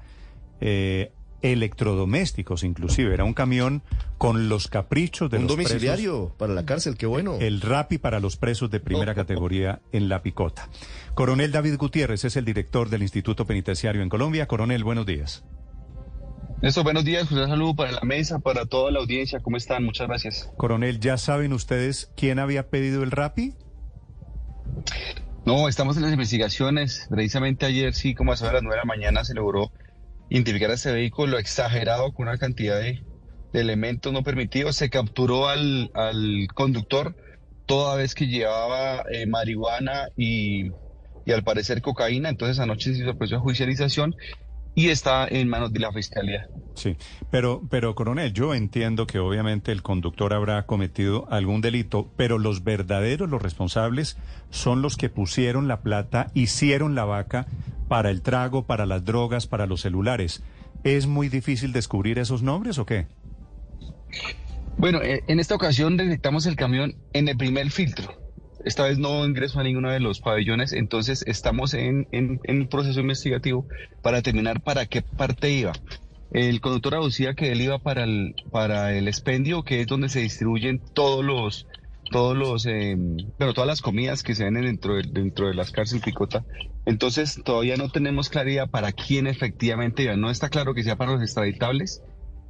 eh, electrodomésticos inclusive. Era un camión con los caprichos de un los domiciliario para la cárcel, qué bueno. El RAPI para los presos de primera categoría en La Picota. Coronel David Gutiérrez es el director del Instituto Penitenciario en Colombia. Coronel, buenos días. Néstor, buenos días. Un saludo para la mesa, para toda la audiencia. ¿Cómo están? Muchas gracias. Coronel, ¿ya saben ustedes quién había pedido el RAPI? No, estamos en las investigaciones. Precisamente ayer, sí, como a las 9 de la mañana, se logró identificar a este vehículo exagerado con una cantidad de, elementos no permitidos. Se capturó al, conductor toda vez que llevaba eh, marihuana y, y, al parecer cocaína. Entonces anoche se hizo proceso de judicialización y está en manos de la fiscalía. Sí, pero, pero coronel, yo entiendo que obviamente el conductor habrá cometido algún delito, pero los verdaderos, los responsables, son los que pusieron la plata, hicieron la vaca para el trago, para las drogas, para los celulares. ¿Es muy difícil descubrir esos nombres o qué? Bueno, eh, en esta ocasión detectamos el camión en el primer filtro. Esta vez no ingresó a ninguno de los pabellones, entonces estamos en, en, un proceso investigativo para determinar para qué parte iba. El conductor aducía que él iba para el, para el expendio, que es donde se distribuyen todos los, todos los, eh, todas las comidas que se venden dentro de, dentro de las cárceles Picota. Entonces todavía no tenemos claridad para quién efectivamente iba. No está claro que sea para los extraditables.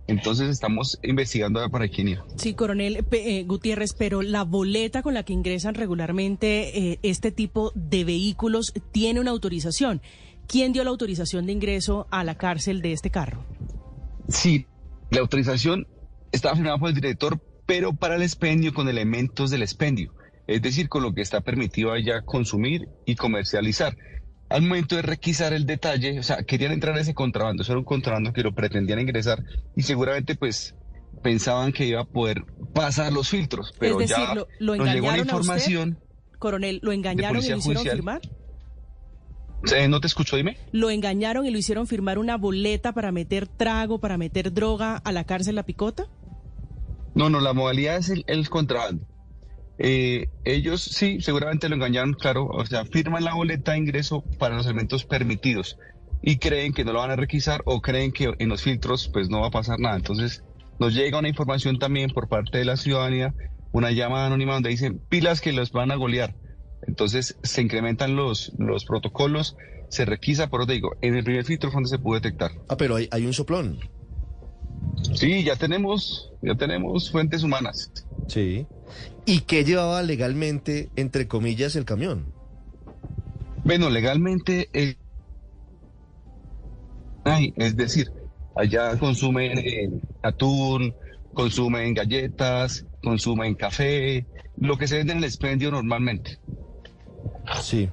Entonces estamos investigando para quién iba. Sí, coronel eh, Gutiérrez, pero la boleta con la que ingresan regularmente eh, este tipo de vehículos tiene una autorización. ¿Quién dio la autorización de ingreso a la cárcel de este carro? Sí, la autorización estaba firmada por el director, pero para el expendio con elementos del expendio, es decir, con lo que está permitido allá consumir y comercializar. Al momento de requisar el detalle, o sea, querían entrar a ese contrabando, eso era un contrabando que lo pretendían ingresar y seguramente pues pensaban que iba a poder pasar los filtros, pero es decir, ya lo, lo nos llegó la información. usted, coronel, lo engañaron y lo hicieron judicial. firmar. Eh, ¿No te escucho, dime? Lo engañaron y lo hicieron firmar una boleta para meter trago, para meter droga a la cárcel La Picota. No, no, la modalidad es el, el contrabando. Eh, ellos sí, seguramente lo engañaron, claro, o sea, firman la boleta de ingreso para los elementos permitidos y creen que no lo van a requisar o creen que en los filtros pues no va a pasar nada. Entonces nos llega una información también por parte de la ciudadanía, una llamada anónima donde dicen pilas que los van a golear. Entonces se incrementan los, los protocolos, se requisa, por digo, en el primer filtro fue donde se pudo detectar. Ah, pero hay, hay un soplón. Sí, ya tenemos, ya tenemos fuentes humanas. Sí. ¿Y qué llevaba legalmente, entre comillas, el camión? Bueno, legalmente, el... Ay, es decir, allá consumen eh, atún, consumen galletas, consumen café, lo que se vende en el expendio normalmente. Sí.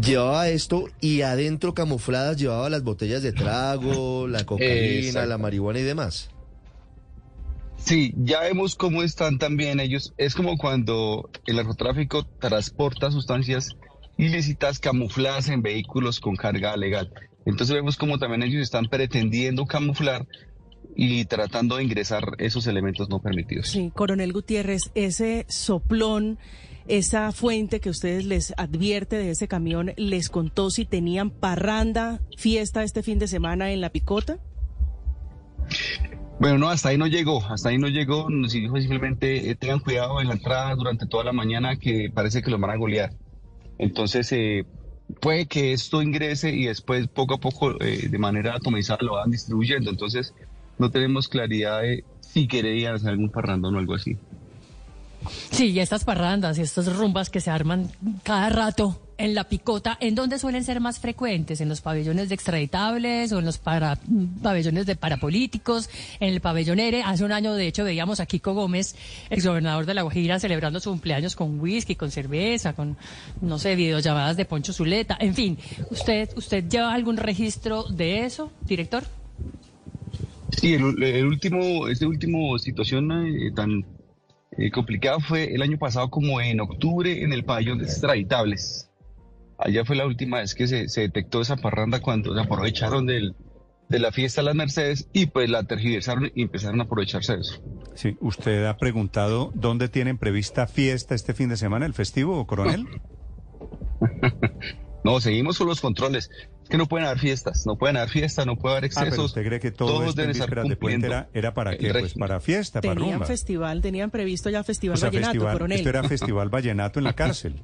Llevaba esto y adentro camufladas llevaba las botellas de trago, la cocaína, la marihuana y demás. Sí, ya vemos cómo están también ellos. Es como cuando el narcotráfico transporta sustancias ilícitas camufladas en vehículos con carga legal. Entonces vemos cómo también ellos están pretendiendo camuflar y tratando de ingresar esos elementos no permitidos. Sí, coronel Gutiérrez, ese soplón, esa fuente que ustedes les advierte de ese camión, ¿les contó si tenían parranda, fiesta este fin de semana en La Picota? Bueno, no, hasta ahí no llegó, hasta ahí no llegó, nos dijo simplemente eh, tengan cuidado en la entrada durante toda la mañana que parece que los van a golear. Entonces, eh, puede que esto ingrese y después poco a poco eh, de manera atomizada lo van distribuyendo. Entonces, no tenemos claridad de si querían hacer algún parrandón o algo así. Sí, y estas parrandas y estas rumbas que se arman cada rato en la picota, ¿en dónde suelen ser más frecuentes? ¿En los pabellones de extraditables o en los para, pabellones de parapolíticos? En el pabellón ERE, hace un año de hecho veíamos a Kiko Gómez, exgobernador de La Guajira, celebrando su cumpleaños con whisky, con cerveza, con, no sé, videollamadas de Poncho Zuleta. En fin, ¿usted, usted lleva algún registro de eso, director? Sí, el, último, este último situación eh, tan eh, complicada fue el año pasado como en octubre en el pabellón de extraditables. Allá fue la última vez que se, se detectó esa parranda cuando se aprovecharon del, de la fiesta de las Mercedes y pues la tergiversaron y empezaron a aprovecharse de eso. Sí, usted ha preguntado dónde tienen prevista fiesta este fin de semana, el festivo, coronel. No, seguimos con los controles. Es que no pueden haber fiestas, no pueden haber fiestas, no puede haber Ah, pero excesos. usted cree que todo Todos esto en deben estar de puente era, era para qué? Pues para fiesta, para Tenían festival, tenían previsto ya festival O sea, vallenato, festival, coronel. esto era festival vallenato en la cárcel.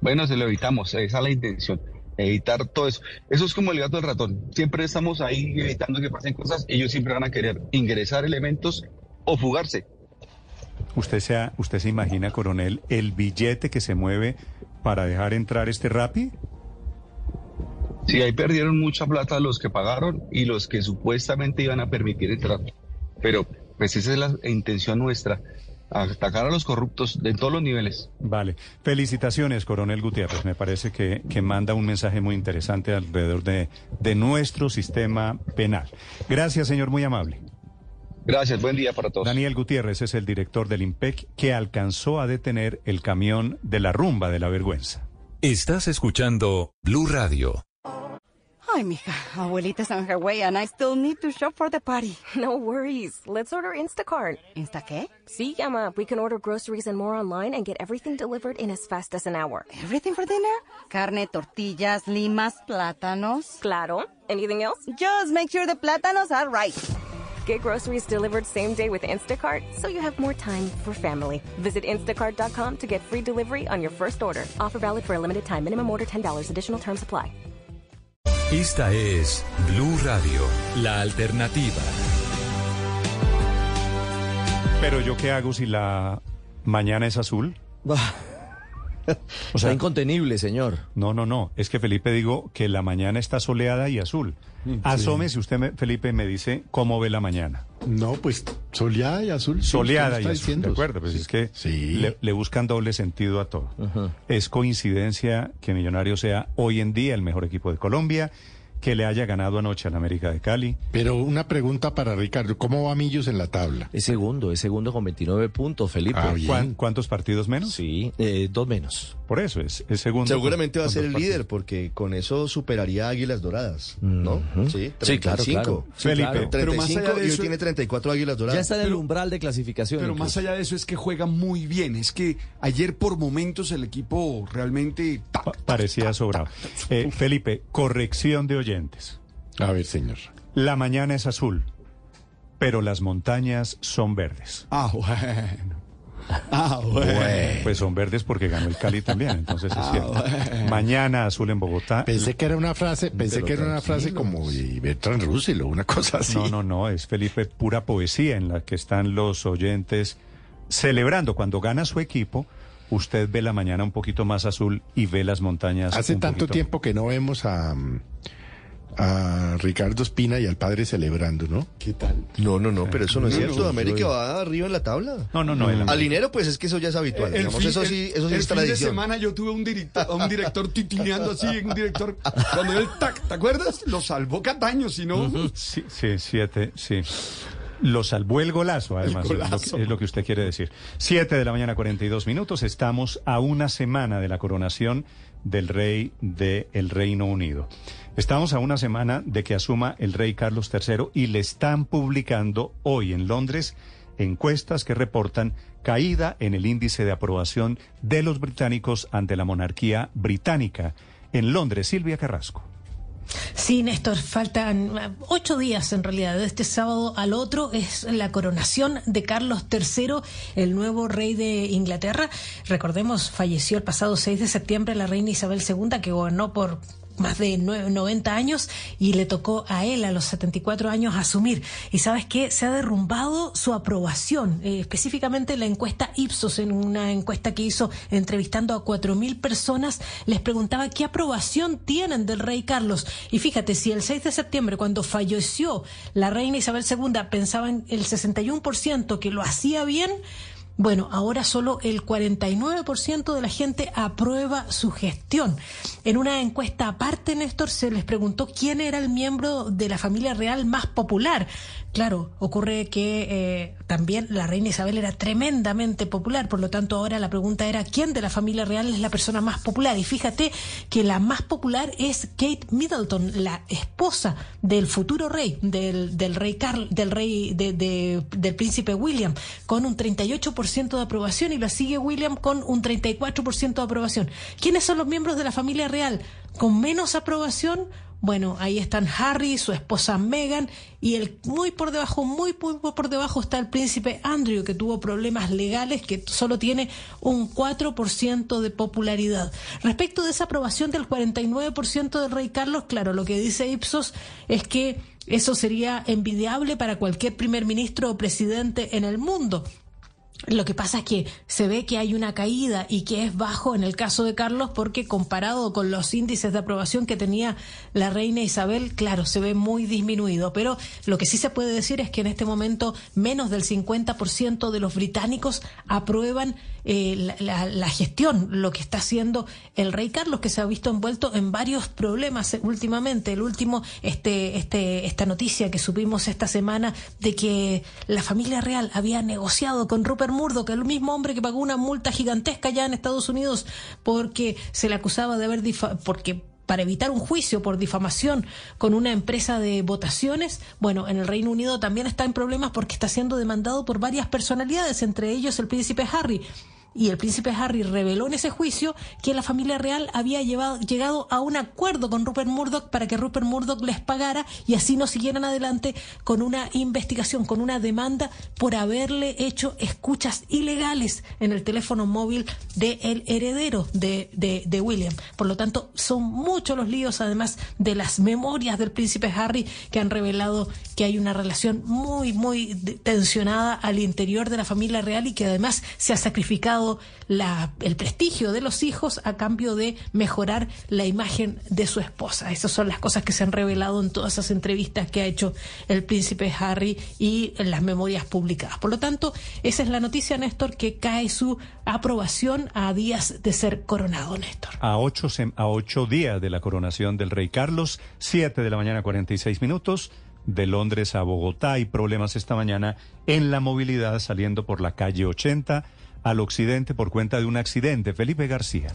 Bueno, se lo evitamos, esa es la intención, evitar todo eso. Eso es como el gato del ratón. Siempre estamos ahí evitando que pasen cosas. Ellos siempre van a querer ingresar elementos o fugarse. ¿Usted se, ¿Usted se imagina, coronel, el billete que se mueve para dejar entrar este rapi? Sí, ahí perdieron mucha plata los que pagaron y los que supuestamente iban a permitir entrar. Pero pues esa es la intención nuestra, atacar a los corruptos de todos los niveles. Vale. Felicitaciones, coronel Gutiérrez. Me parece que, que manda un mensaje muy interesante alrededor de, de nuestro sistema penal. Gracias, señor, muy amable. Gracias, buen día para todos. Daniel Gutiérrez es el director del IMPEC que alcanzó a detener el camión de la rumba de la vergüenza. Estás escuchando Blue Radio. Ay, mija, abuelita's on her way and I still need to shop for the party. No worries. Let's order Instacart. ¿Insta qué? Sí, llama. We can order groceries and more online and get everything delivered in as fast as an hour. Everything for dinner? Carne, tortillas, limas, plátanos. Claro. Anything else? Just make sure the plátanos are right. Get groceries delivered same day with Instacart so you have more time for family. Visit instacart.com to get free delivery on your first order. Offer valid for a limited time. Minimum order $10. Additional terms apply. Esta es Blue Radio, la alternativa. Pero yo qué hago si la mañana es azul? O sea, incontenible, señor. No, no, no. Es que Felipe digo que la mañana está soleada y azul. Asome si usted, me- Felipe, me dice cómo ve la mañana. No, pues soleada y azul. Soleada y azul. diciendo. De acuerdo, pues es que le, le buscan doble sentido a todo. Es coincidencia que Millonario sea hoy en día el mejor equipo de Colombia, que le haya ganado anoche al América de Cali. Pero una pregunta para Ricardo. ¿Cómo va Millos en la tabla? Es segundo, es segundo con 29 puntos, Felipe. Ah, bien. ¿Cuán- ¿Cuántos partidos menos? Sí, eh, dos menos. Por eso es, es segundo. Seguramente con- va a ser el partidos. líder, porque con eso superaría a Águilas Doradas, ¿no? Sí, Sí, claro, 35. claro. Sí, Felipe, claro. pero más 35 allá de y hoy eso- tiene 34 Águilas Doradas. Ya está en el umbral de clasificación. Pero más allá de eso es que juega muy bien. Es que ayer por momentos el equipo realmente... Pa- parecía sobrado. Eh, Felipe, corrección de oyentes. A ver, señor. La mañana es azul, pero las montañas son verdes. Ah, bueno. Ah, bueno. Pues son verdes porque ganó el Cali también, entonces es Ah, cierto. bueno. Mañana azul en Bogotá. Pensé que era una frase, pensé Pero que era una frase como de Bertrand Russell o una cosa así. No, no, no, es Felipe pura poesía en la que están los oyentes celebrando cuando gana su equipo. Usted ve la mañana un poquito más azul y ve las montañas. Hace un tanto poquito- tiempo que no vemos a, a Ricardo Espina y al padre celebrando, ¿no? ¿Qué tal? No, no, no, pero eso no es No, cierto. no, América va arriba en la tabla. No, no, no. Al dinero, pues es que eso ya es habitual. El digamos, fin- eso el- sí, eso sí el es fin de semana yo tuve un director, a un director titineando así, un director, cuando él, tac, ¿te acuerdas? Lo salvó Cataño, si no... Sí, sí, siete, sí. Lo salvó el golazo, además, El es lo que- golazo. Es, lo que, usted quiere decir. Siete de la mañana, 42 minutos. Estamos a una semana de la coronación del rey del Reino Unido. Estamos a una semana de que asuma el rey Carlos III y le están publicando hoy en Londres encuestas que reportan caída en el índice de aprobación de los británicos ante la monarquía británica. En Londres, Silvia Carrasco. Sí, Néstor, faltan eh, ocho días en realidad. De este sábado al otro es la coronación de Carlos III, el nuevo rey de Inglaterra. Recordemos, falleció el pasado 6 de septiembre la reina Isabel II, que gobernó por más de nue- 90 años y le tocó a él a los 74 años asumir. Y sabes qué, se ha derrumbado su aprobación, eh, específicamente la encuesta Ipsos, en una encuesta que hizo entrevistando a 4.000 personas, les preguntaba qué aprobación tienen del rey Carlos. Y fíjate, si el 6 de septiembre, cuando falleció la reina Isabel II, pensaban el 61% que lo hacía bien, bueno, ahora solo el 49% de la gente aprueba su gestión. En una encuesta aparte, Néstor, se les preguntó quién era el miembro de la familia real más popular. Claro, ocurre que eh, también la reina Isabel era tremendamente popular, por lo tanto ahora la pregunta era quién de la familia real es la persona más popular. Y fíjate que la más popular es Kate Middleton, la esposa del futuro rey, del, rey Carl, del rey de- del príncipe William, con un 38% de aprobación y la sigue William con un 34% de aprobación. ¿Quiénes son los miembros de la familia real con menos aprobación? Bueno, ahí están Harry, su esposa Meghan y el muy por debajo, muy, muy por debajo está el príncipe Andrew que tuvo problemas legales que solo tiene un 4% de popularidad. Respecto de esa aprobación del 49% del rey Carlos, claro, lo que dice Ipsos es que eso sería envidiable para cualquier primer ministro o presidente en el mundo. Lo que pasa es que se ve que hay una caída y que es bajo en el caso de Carlos porque comparado con los índices de aprobación que tenía la reina Isabel, claro, se ve muy disminuido. Pero lo que sí se puede decir es que en este momento menos del 50% de los británicos aprueban eh, la, gestión, lo que está haciendo el rey Carlos, que se ha visto envuelto en varios problemas eh, últimamente. El último, este, este, esta noticia que supimos esta semana de que la familia real había negociado con Rupert Murdoch, el mismo hombre que pagó una multa gigantesca ya en Estados Unidos porque se le acusaba de haber porque para evitar un juicio por difamación con una empresa de votaciones. Bueno, en el Reino Unido también está en problemas porque está siendo demandado por varias personalidades, entre ellos el príncipe Harry y el príncipe Harry reveló en ese juicio que la familia real había llevado, llegado a un acuerdo con Rupert Murdoch para que Rupert Murdoch les pagara y así no siguieran adelante con una investigación, con una demanda por haberle hecho escuchas ilegales en el teléfono móvil del heredero de, de, William. Por lo tanto, son muchos los líos, además de las memorias del príncipe Harry, que han revelado que hay una relación muy, muy tensionada al interior de la familia real y que además se ha sacrificado el prestigio de los hijos a cambio de mejorar la imagen de su esposa. Esas son las cosas que se han revelado en todas esas entrevistas que ha hecho el príncipe Harry y en las memorias publicadas. Por lo tanto, esa es la noticia, Néstor, que cae su aprobación a días de ser coronado, Néstor. A ocho, a ocho días de la coronación del rey Carlos, siete de la mañana, 46 minutos de Londres a Bogotá. Hay problemas esta mañana en la movilidad saliendo por la calle 80 al occidente por cuenta de un accidente. Felipe García.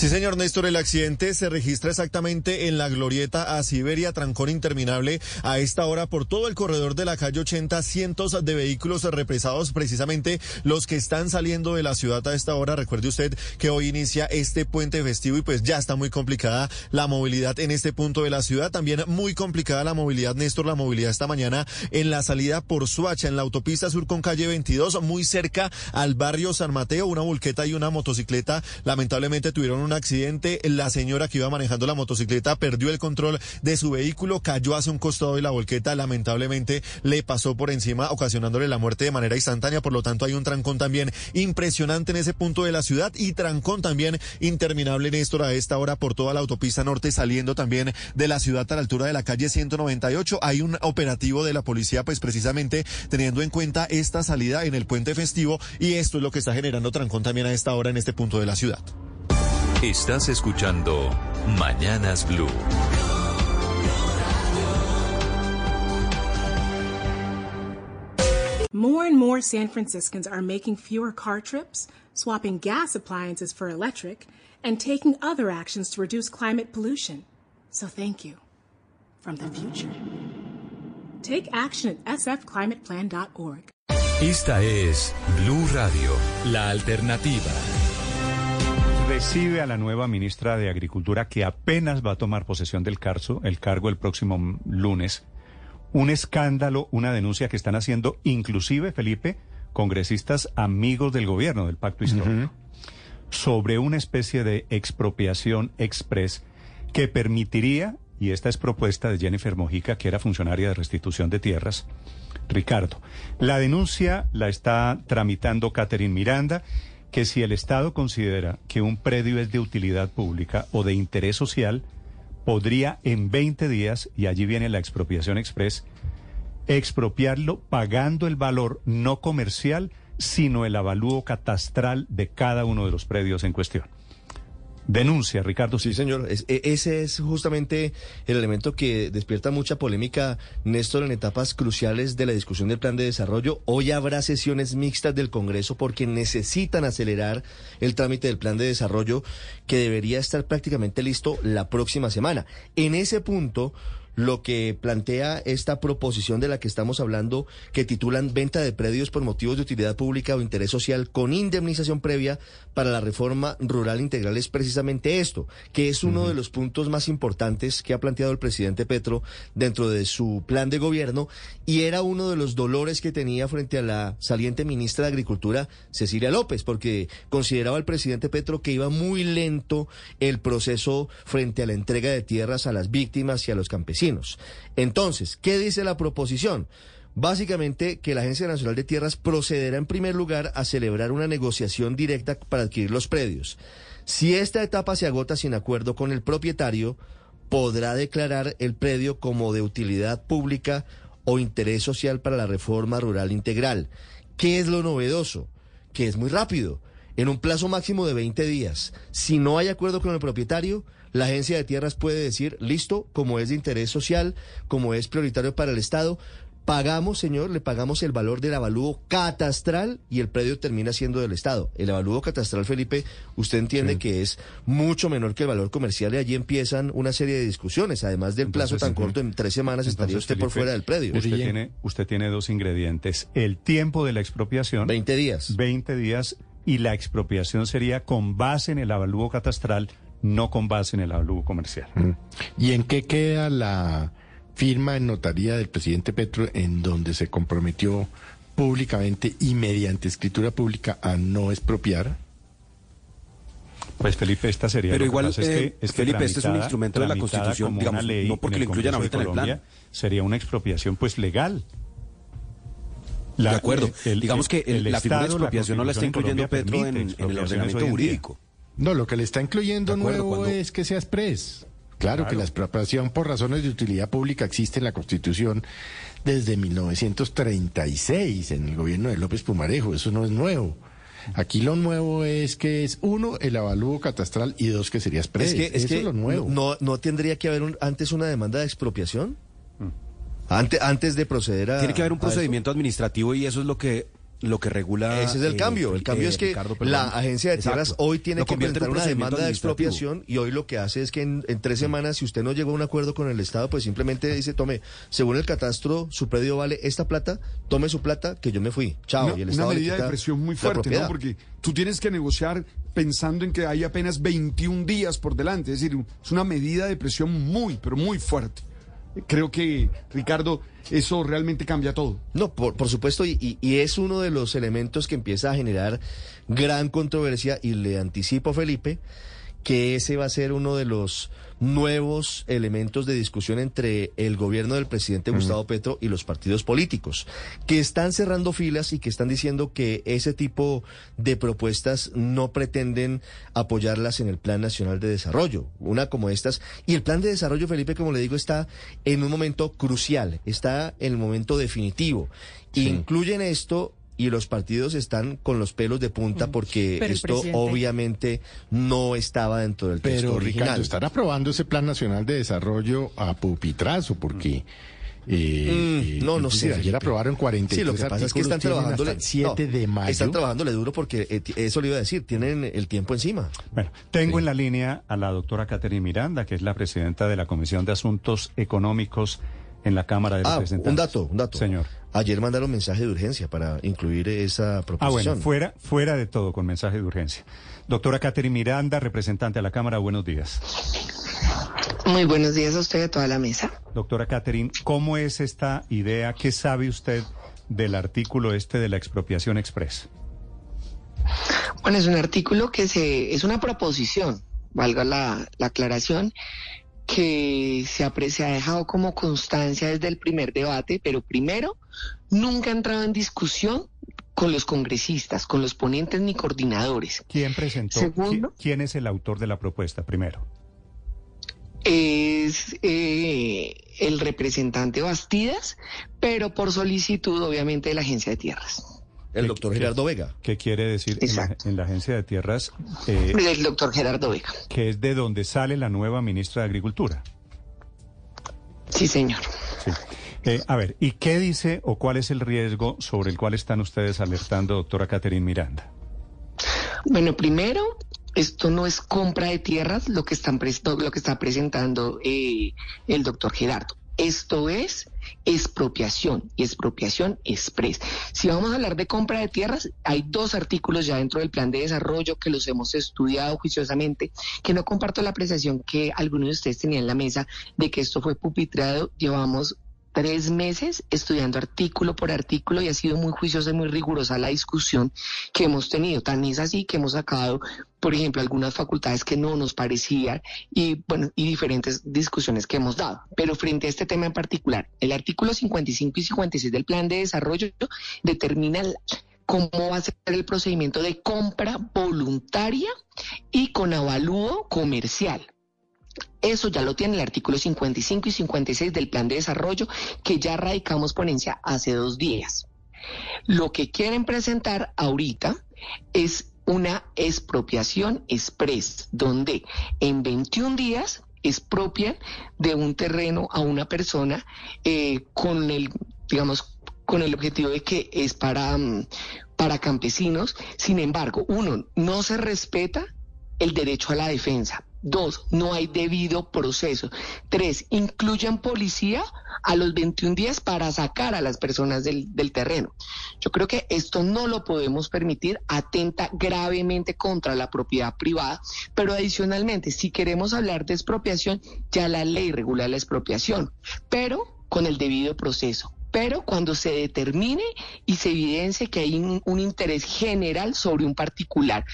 Sí, señor Néstor, el accidente se registra exactamente en la glorieta a Siberia, trancón interminable a esta hora por todo el corredor de la calle 80, cientos de vehículos represados, precisamente los que están saliendo de la ciudad a esta hora. Recuerde usted que hoy inicia este puente festivo y pues ya está muy complicada la movilidad en este punto de la ciudad. También muy complicada la movilidad, Néstor, la movilidad esta mañana en la salida por Suacha, en la autopista sur con calle 22, muy cerca al barrio San Mateo, una volqueta y una motocicleta lamentablemente tuvieron un accidente. La señora que iba manejando la motocicleta perdió el control de su vehículo, cayó hacia un costado de la volqueta, lamentablemente le pasó por encima, ocasionándole la muerte de manera instantánea. Por lo tanto, hay un trancón también impresionante en ese punto de la ciudad y trancón también interminable, Néstor, a esta hora por toda la autopista norte, saliendo también de la ciudad a la altura de la calle 198. Hay un operativo de la policía, pues precisamente teniendo en cuenta esta salida en el puente festivo y esto es lo que está generando trancón también a esta hora en este punto de la ciudad. Estás escuchando Mañanas Blue. More and more San Franciscans are making fewer car trips, swapping gas appliances for electric, and taking other actions to reduce climate pollution. So thank you from the future. Take action at sfclimateplan.org. Esta es Blue Radio, la alternativa. Recibe a la nueva ministra de Agricultura que apenas va a tomar posesión del cargo, el cargo el próximo lunes. Un escándalo, una denuncia que están haciendo inclusive, Felipe, congresistas amigos del gobierno del Pacto Histórico, sobre una especie de expropiación express que permitiría, y esta es propuesta de Jennifer Mojica, que era funcionaria de restitución de tierras, Ricardo. La denuncia la está tramitando Catherine Miranda, que si el Estado considera que un predio es de utilidad pública o de interés social, podría en 20 días, y allí viene la expropiación express, expropiarlo pagando el valor no comercial, sino el avalúo catastral de cada uno de los predios en cuestión. Denuncia, Ricardo. Sí, señor. E, ese es justamente el elemento que despierta mucha polémica, Néstor, en etapas cruciales de la discusión del plan de desarrollo. Hoy habrá sesiones mixtas del Congreso porque necesitan acelerar el trámite del plan de desarrollo que debería estar prácticamente listo la próxima semana. En ese punto, lo que plantea esta proposición de la que estamos hablando, que titulan venta de predios por motivos de utilidad pública o interés social con indemnización previa para la reforma rural integral, es precisamente esto, que es uno de los puntos más importantes que ha planteado el presidente Petro dentro de su plan de gobierno y era uno de los dolores que tenía frente a la saliente ministra de Agricultura, Cecilia López, porque consideraba el presidente Petro que iba muy lento el proceso frente a la entrega de tierras a las víctimas y a los campesinos. Entonces, ¿qué dice la proposición? Básicamente que la Agencia Nacional de Tierras procederá en primer lugar a celebrar una negociación directa para adquirir los predios. Si esta etapa se agota sin acuerdo con el propietario, podrá declarar el predio como de utilidad pública o interés social para la reforma rural integral. ¿Qué es lo novedoso? Que es muy rápido, en un plazo máximo de 20 días. Si no hay acuerdo con el propietario, la agencia de tierras puede decir, listo, como es de interés social, como es prioritario para el Estado, pagamos, señor, le pagamos el valor del avalúo catastral y el predio termina siendo del Estado. El avalúo catastral, Felipe, usted entiende que es mucho menor que el valor comercial y allí empiezan una serie de discusiones. Además del plazo tan corto, en tres semanas estaría usted por fuera del predio. Usted tiene, usted tiene dos ingredientes. El tiempo de la expropiación. 20 días. 20 días y la expropiación sería con base en el avalúo catastral, no con base en el avalúo comercial. Mm. ¿Y en qué queda la firma en notaría del presidente Petro en donde se comprometió públicamente y mediante escritura pública a no expropiar? Pues Felipe, esta sería. Pero lo igual, que pasa es que, eh, es que Felipe, este es un instrumento de la Constitución, digamos, ley no porque lo incluyan ahorita de en el plan. Sería una expropiación, pues legal. de acuerdo. el- Digamos que el el- la figura de Estado, la expropiación no la está incluyendo Colombia Petro en, el ordenamiento jurídico. No, lo que le está incluyendo acuerdo, nuevo cuando- es que sea express. Claro, que la expropiación por razones de utilidad pública existe en la Constitución desde 1936, en el gobierno de López Pumarejo. Eso no es nuevo. Aquí lo nuevo es que es, uno, el avalúo catastral y dos, que sería express. Es que, es Eso que es lo nuevo. No, no tendría que haber un- antes una demanda de expropiación. Antes, antes de proceder a. Tiene que haber un procedimiento administrativo y eso es lo que lo que regula. Ese es el eh, cambio. El cambio eh, es que Ricardo, la agencia de tierras Exacto. hoy tiene Lo que presentar un una demanda de expropiación y hoy lo que hace es que en, en tres semanas, si usted no llegó a un acuerdo con el Estado, pues simplemente dice, tome, según el catastro, su predio vale esta plata, tome su plata, que yo me fui. Chao. Una, y el una Estado le medida de presión muy fuerte, ¿no? Porque tú tienes que negociar pensando en que hay apenas 21 días por delante. Es decir, es una medida de presión muy, pero muy fuerte. Creo que, Ricardo, eso realmente cambia todo. No, por, por supuesto, y, y- y es uno de los elementos que empieza a generar gran controversia, y le anticipo, Felipe, que ese va a ser uno de los nuevos elementos de discusión entre el gobierno del presidente Gustavo Petro y los partidos políticos, que están cerrando filas y que están diciendo que ese tipo de propuestas no pretenden apoyarlas en el Plan Nacional de Desarrollo, una como estas. Y el Plan de Desarrollo, Felipe, como le digo, está en un momento crucial, está en el momento definitivo. Incluyen esto y los partidos están con los pelos de punta porque Pero esto obviamente no estaba dentro del texto Pero original. Ricardo, están aprobando ese Plan Nacional de Desarrollo a pupitrazo, porque... eh, Mm, no, no es sé. Ayer aprobaron 43 Sí, lo que pasa es que están hasta el 7 no, de mayo. Están trabajándole duro porque eh, eso le iba a decir, tienen el tiempo encima. Bueno, tengo en la línea a la doctora Catherine Miranda, que es la presidenta de la Comisión de Asuntos Económicos en la Cámara de Ah, Representantes. un dato, un dato. Señor. Ayer mandaron mensaje de urgencia para incluir esa Ah, proposición. bueno, fuera, fuera de todo, con mensaje de urgencia. Doctora Catherine Miranda, representante de la Cámara, buenos días. Muy buenos días a usted y a toda la mesa. Doctora Catherine, ¿cómo es esta idea? ¿Qué sabe usted del artículo este de la expropiación express? Bueno, es un artículo que se, es una proposición, valga la, la aclaración, que se ha, pre- se ha dejado como constancia desde el primer debate, pero primero, nunca ha entrado en discusión con los congresistas, con los ponentes ni coordinadores. ¿Quién presentó? Segundo. ¿Qui- ¿Quién es el autor de la propuesta primero? Es eh, el representante Bastidas, pero por solicitud, obviamente, de la Agencia de Tierras. El doctor Gerardo Vega. ¿Qué quiere decir en la, en la Agencia de Tierras? eh, Del doctor Gerardo Vega. que es de donde sale la nueva ministra de Agricultura. Sí, señor. Sí. Eh, a ver, ¿y qué dice o cuál es el riesgo sobre el cual están ustedes alertando, doctora Catherine Miranda? Bueno, primero, esto no es compra de tierras lo que, están pres- lo que está presentando eh, el doctor Gerardo. Esto es expropiación y expropiación express. Si vamos a hablar de compra de tierras, hay dos artículos ya dentro del plan de desarrollo que los hemos estudiado juiciosamente, que no comparto la apreciación que algunos de ustedes tenían en la mesa de que esto fue pupitrado. Llevamos tres meses estudiando artículo por artículo y ha sido muy juiciosa y muy rigurosa la discusión que hemos tenido. Tan es así que hemos sacado, por ejemplo, algunas facultades que no nos parecían y, bueno, y diferentes discusiones que hemos dado. Pero frente a este tema en particular, el artículo 55 y 56 del plan de desarrollo determina cómo va a ser el procedimiento de compra voluntaria y con avalúo comercial. Eso ya lo tiene el artículo 55 y 56 del plan de desarrollo que ya radicamos ponencia hace dos días. Lo que quieren presentar ahorita es una expropiación express, donde en 21 días expropian de un terreno a una persona eh, con el digamos, con el objetivo de que es para, mm, para campesinos. Sin embargo, uno, no se respeta el derecho a la defensa. Dos, no hay debido proceso. Tres, incluyen policía a los 21 días para sacar a las personas del, del, terreno. Yo creo que esto no lo podemos permitir, atenta gravemente contra la propiedad privada, pero adicionalmente, si queremos hablar de expropiación, ya la ley regula la expropiación, pero con el debido proceso pero cuando se determine y se evidencie que hay un, un, interés general sobre un particular,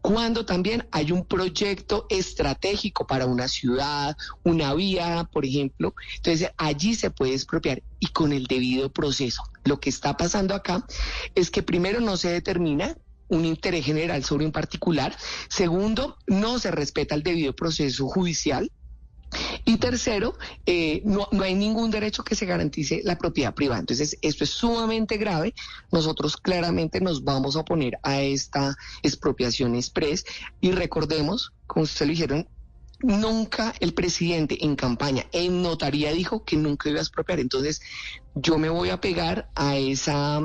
cuando también hay un proyecto estratégico para una ciudad, una vía, por ejemplo, entonces allí se puede expropiar y con el debido proceso. Lo que está pasando acá es que primero no se determina un interés general sobre un particular, segundo, no se respeta el debido proceso judicial, y tercero, eh, no, no, hay ningún derecho que se garantice la propiedad privada. Entonces, esto es sumamente grave. Nosotros claramente nos vamos a oponer a esta expropiación express y recordemos, como ustedes lo dijeron, nunca el presidente en campaña, en notaría dijo que nunca iba a expropiar. Entonces, yo me voy a pegar a esa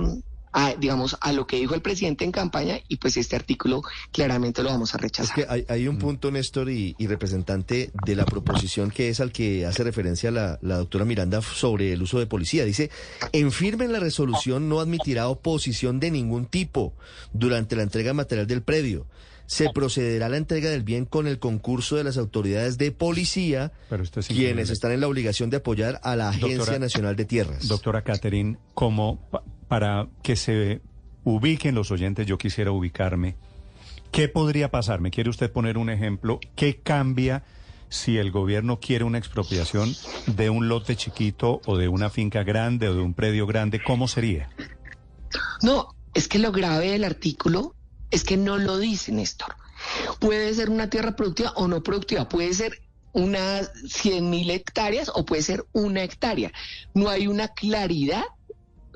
a, digamos, a lo que dijo el presidente en campaña y pues este artículo claramente lo vamos a rechazar. Es que hay, hay un punto, Néstor, y, y, representante de la proposición que es al que hace referencia la, la doctora Miranda sobre el uso de policía. Dice, en firme en la resolución no admitirá oposición de ningún tipo durante la entrega material del predio se procederá a la entrega del bien con el concurso de las autoridades de policía, es quienes están en la obligación de apoyar a la Agencia doctora, Nacional de Tierras. Doctora Catherine, como para que se ubiquen los oyentes, yo quisiera ubicarme. ¿Qué podría pasar? ¿Me quiere usted poner un ejemplo? ¿Qué cambia si el gobierno quiere una expropiación de un lote chiquito o de una finca grande o de un predio grande? ¿Cómo sería? No, es que lo grave del artículo es que no lo dice Néstor. Puede ser una tierra productiva o no productiva, puede ser unas 100 mil hectáreas o puede ser una hectárea. No hay una claridad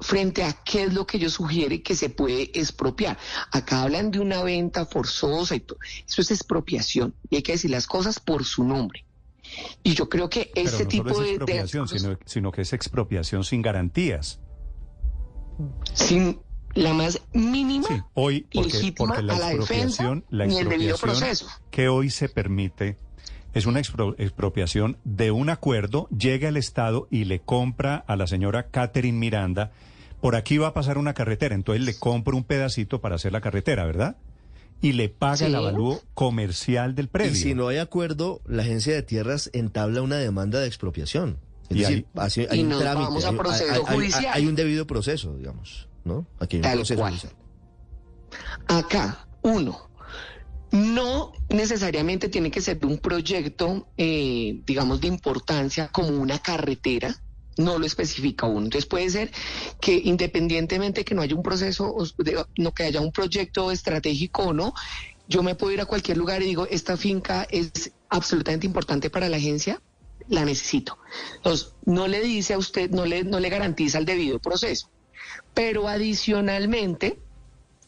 frente a qué es lo que yo sugiere que se puede expropiar. Acá hablan de una venta forzosa y todo. Eso es expropiación y hay que decir las cosas por su nombre. Y yo creo que este no tipo solo es de... expropiación, de sino, sino que es expropiación sin garantías. Sin la más mínima Sí, hoy, porque, legítima porque la a la defensa la ni el debido proceso. que hoy se permite es una expro- expropiación de un acuerdo, llega el Estado y le compra a la señora Catherine Miranda, por aquí va a pasar una carretera, entonces le compra un pedacito para hacer la carretera, ¿verdad? Y le paga el avalúo comercial del predio. Y si no hay acuerdo, la Agencia de Tierras entabla una demanda de expropiación. Es Y decir, así- hay Y un nos trámite, vamos a hay- hay- hay- judicial. hay un debido proceso, digamos, ¿no? Aquí hay un Tal proceso cual. judicial. Acá, uno, no necesariamente tiene que ser un proyecto, eh, digamos, de importancia como una carretera, no lo especifica uno. Entonces puede ser que independientemente que no haya un proceso, no que haya un proyecto estratégico o no, yo me puedo ir a cualquier lugar y digo, esta finca es absolutamente importante para la agencia, la necesito. Entonces, no le dice a usted, no le, no le garantiza el debido proceso. Pero adicionalmente,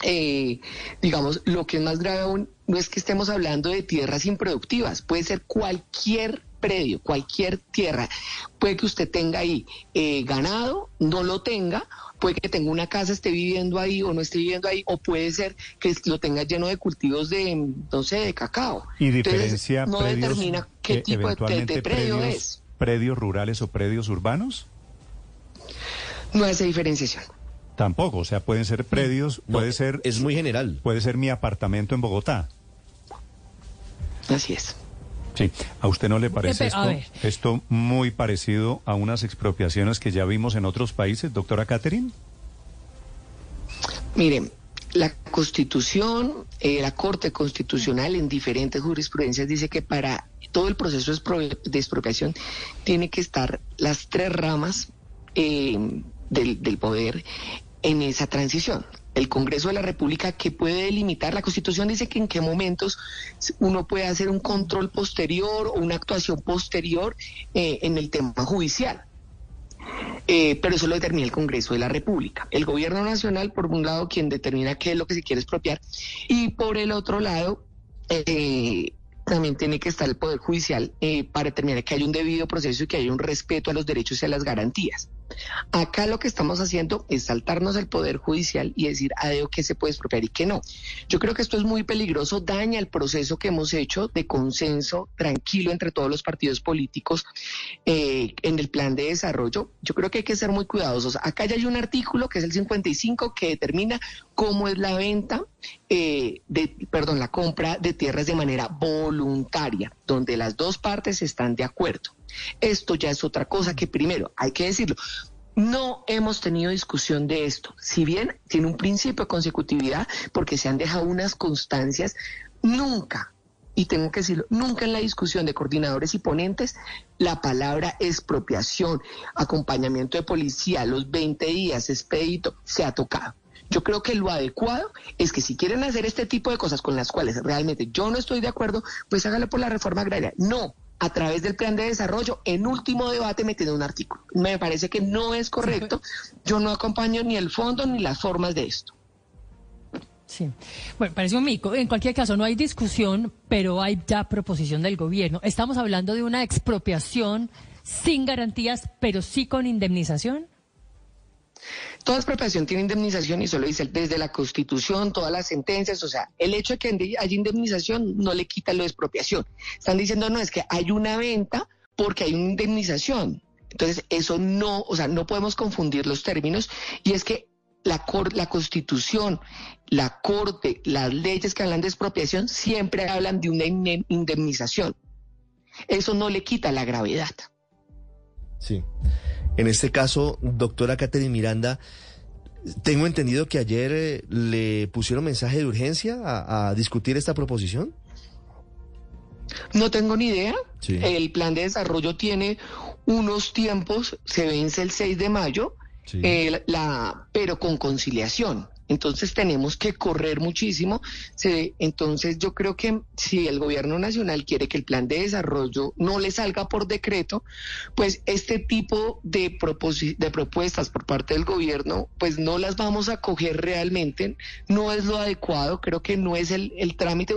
eh, digamos, lo que es más grave aún no es que estemos hablando de tierras improductivas, puede ser cualquier predio, cualquier tierra. Puede que usted tenga ahí eh, ganado, no lo tenga, puede que tenga una casa, esté viviendo ahí o no esté viviendo ahí, o puede ser que lo tenga lleno de cultivos de, no sé, de cacao. Y Entonces, diferencia no predios determina qué tipo de- predio predios, es. predios rurales o predios urbanos. No hace diferenciación. Tampoco, o sea, pueden ser predios, No, puede ser... Es muy general. Puede ser mi apartamento en Bogotá. Así es. Sí, ¿a usted no le parece esto, esto muy parecido a unas expropiaciones que ya vimos en otros países, doctora Catherine? Miren, la Constitución, eh, la Corte Constitucional en diferentes jurisprudencias dice que para todo el proceso de expro- de expropiación tiene que estar las tres ramas eh, del, del poder en esa transición. El Congreso de la República que puede delimitar, la Constitución dice que en qué momentos uno puede hacer un control posterior o una actuación posterior eh, en el tema judicial. Eh, pero eso lo determina el Congreso de la República. El gobierno nacional, por un lado, quien determina qué es lo que se quiere expropiar, y por el otro lado, eh, también tiene que estar el Poder Judicial para determinar que hay un debido proceso y que hay un respeto a los derechos y a las garantías. Acá lo que estamos haciendo es saltarnos el poder judicial y decir a Deo qué se puede expropiar y qué no. Yo creo que esto es muy peligroso, daña el proceso que hemos hecho de consenso tranquilo entre todos los partidos políticos eh, en el plan de desarrollo. Yo creo que hay que ser muy cuidadosos. Acá ya hay un artículo que es el 55 que determina cómo es la venta, eh, de, perdón, la compra de tierras de manera voluntaria, donde las dos partes están de acuerdo. Esto ya es otra cosa que primero, hay que decirlo, no hemos tenido discusión de esto. Si bien tiene un principio de consecutividad, porque se han dejado unas constancias, nunca, y tengo que decirlo, nunca en la discusión de coordinadores y ponentes, la palabra expropiación, acompañamiento de policía, los 20 días, expedito, se ha tocado. Yo creo que lo adecuado es que si quieren hacer este tipo de cosas con las cuales realmente yo no estoy de acuerdo, pues hágalo por la reforma agraria. No, a través del plan de desarrollo, en último debate metiendo un artículo. Me parece que no es correcto. Yo no acompaño ni el fondo ni las formas de esto. Sí. Bueno, parece un mico. En cualquier caso, no hay discusión, pero hay ya proposición del gobierno. Estamos hablando de una expropiación sin garantías, pero sí con indemnización. Toda expropiación tiene indemnización y solo dice desde la Constitución, todas las sentencias, o sea, el hecho de que haya indemnización no le quita lo de expropiación. Están diciendo, no, es que hay una venta porque hay una indemnización. Entonces, eso no, o sea, no podemos confundir los términos y es que la, la Constitución, la Corte, las leyes que hablan de expropiación siempre hablan de una indemnización. Eso no le quita la gravedad. Sí. En este caso, doctora Catherine Miranda, tengo entendido que ayer eh, le pusieron mensaje de urgencia a, discutir esta proposición. No tengo ni idea. El plan de desarrollo tiene unos tiempos, se vence el 6 de mayo, eh, la, pero con conciliación. Entonces tenemos que correr muchísimo. entonces yo creo que si el gobierno nacional quiere que el plan de desarrollo no le salga por decreto, pues este tipo de, de propuestas por parte del gobierno, pues no las vamos a coger realmente. No es lo adecuado, creo que no es el, el trámite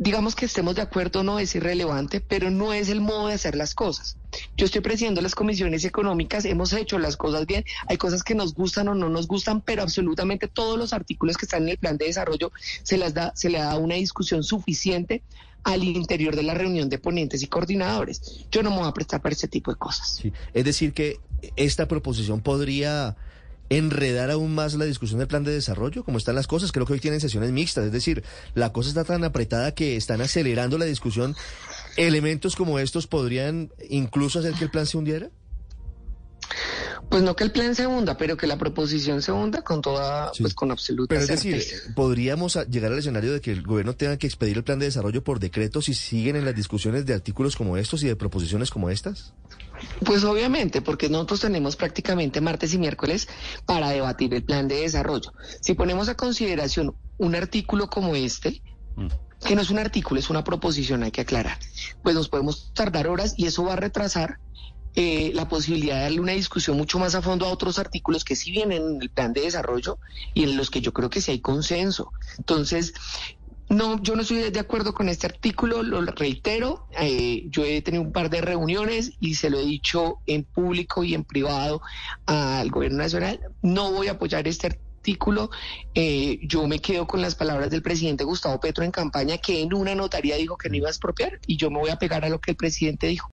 digamos que estemos de acuerdo no es irrelevante, pero no es el modo de hacer las cosas. Yo estoy presidiendo las comisiones económicas, hemos hecho las cosas bien, hay cosas que nos gustan o no nos gustan, pero absolutamente todos los artículos que están en el plan de desarrollo se las da, se le da una discusión suficiente al interior de la reunión de ponentes y coordinadores. Yo no me voy a prestar para ese tipo de cosas. Es decir, que esta proposición podría enredar aún más la discusión del plan de desarrollo, como están las cosas. Creo que hoy tienen sesiones mixtas, es decir, la cosa está tan apretada que están acelerando la discusión. ¿Elementos como estos podrían incluso hacer que el plan se hundiera? Pues no que el plan se hunda, pero que la proposición se hunda con toda, pues con absoluta Pero es decir, podríamos llegar al escenario de que el gobierno tenga que expedir el plan de desarrollo por decreto si siguen en las discusiones de artículos como estos y de proposiciones como estas. Pues obviamente, porque nosotros tenemos prácticamente martes y miércoles para debatir el plan de desarrollo. Si ponemos a consideración un artículo como este, mm. que no es un artículo, es una proposición, hay que aclarar, pues nos podemos tardar horas y eso va a retrasar eh, la posibilidad de darle una discusión mucho más a fondo a otros artículos que sí vienen en el plan de desarrollo y en los que yo creo que sí hay consenso. Entonces, no, yo no estoy de acuerdo con este artículo, lo reitero. Eh, yo he tenido un par de reuniones y se lo he dicho en público y en privado al gobierno nacional. No voy a apoyar este artículo. Eh, yo me quedo con las palabras del presidente Gustavo Petro en campaña, que en una notaría dijo que no iba a expropiar y yo me voy a pegar a lo que el presidente dijo.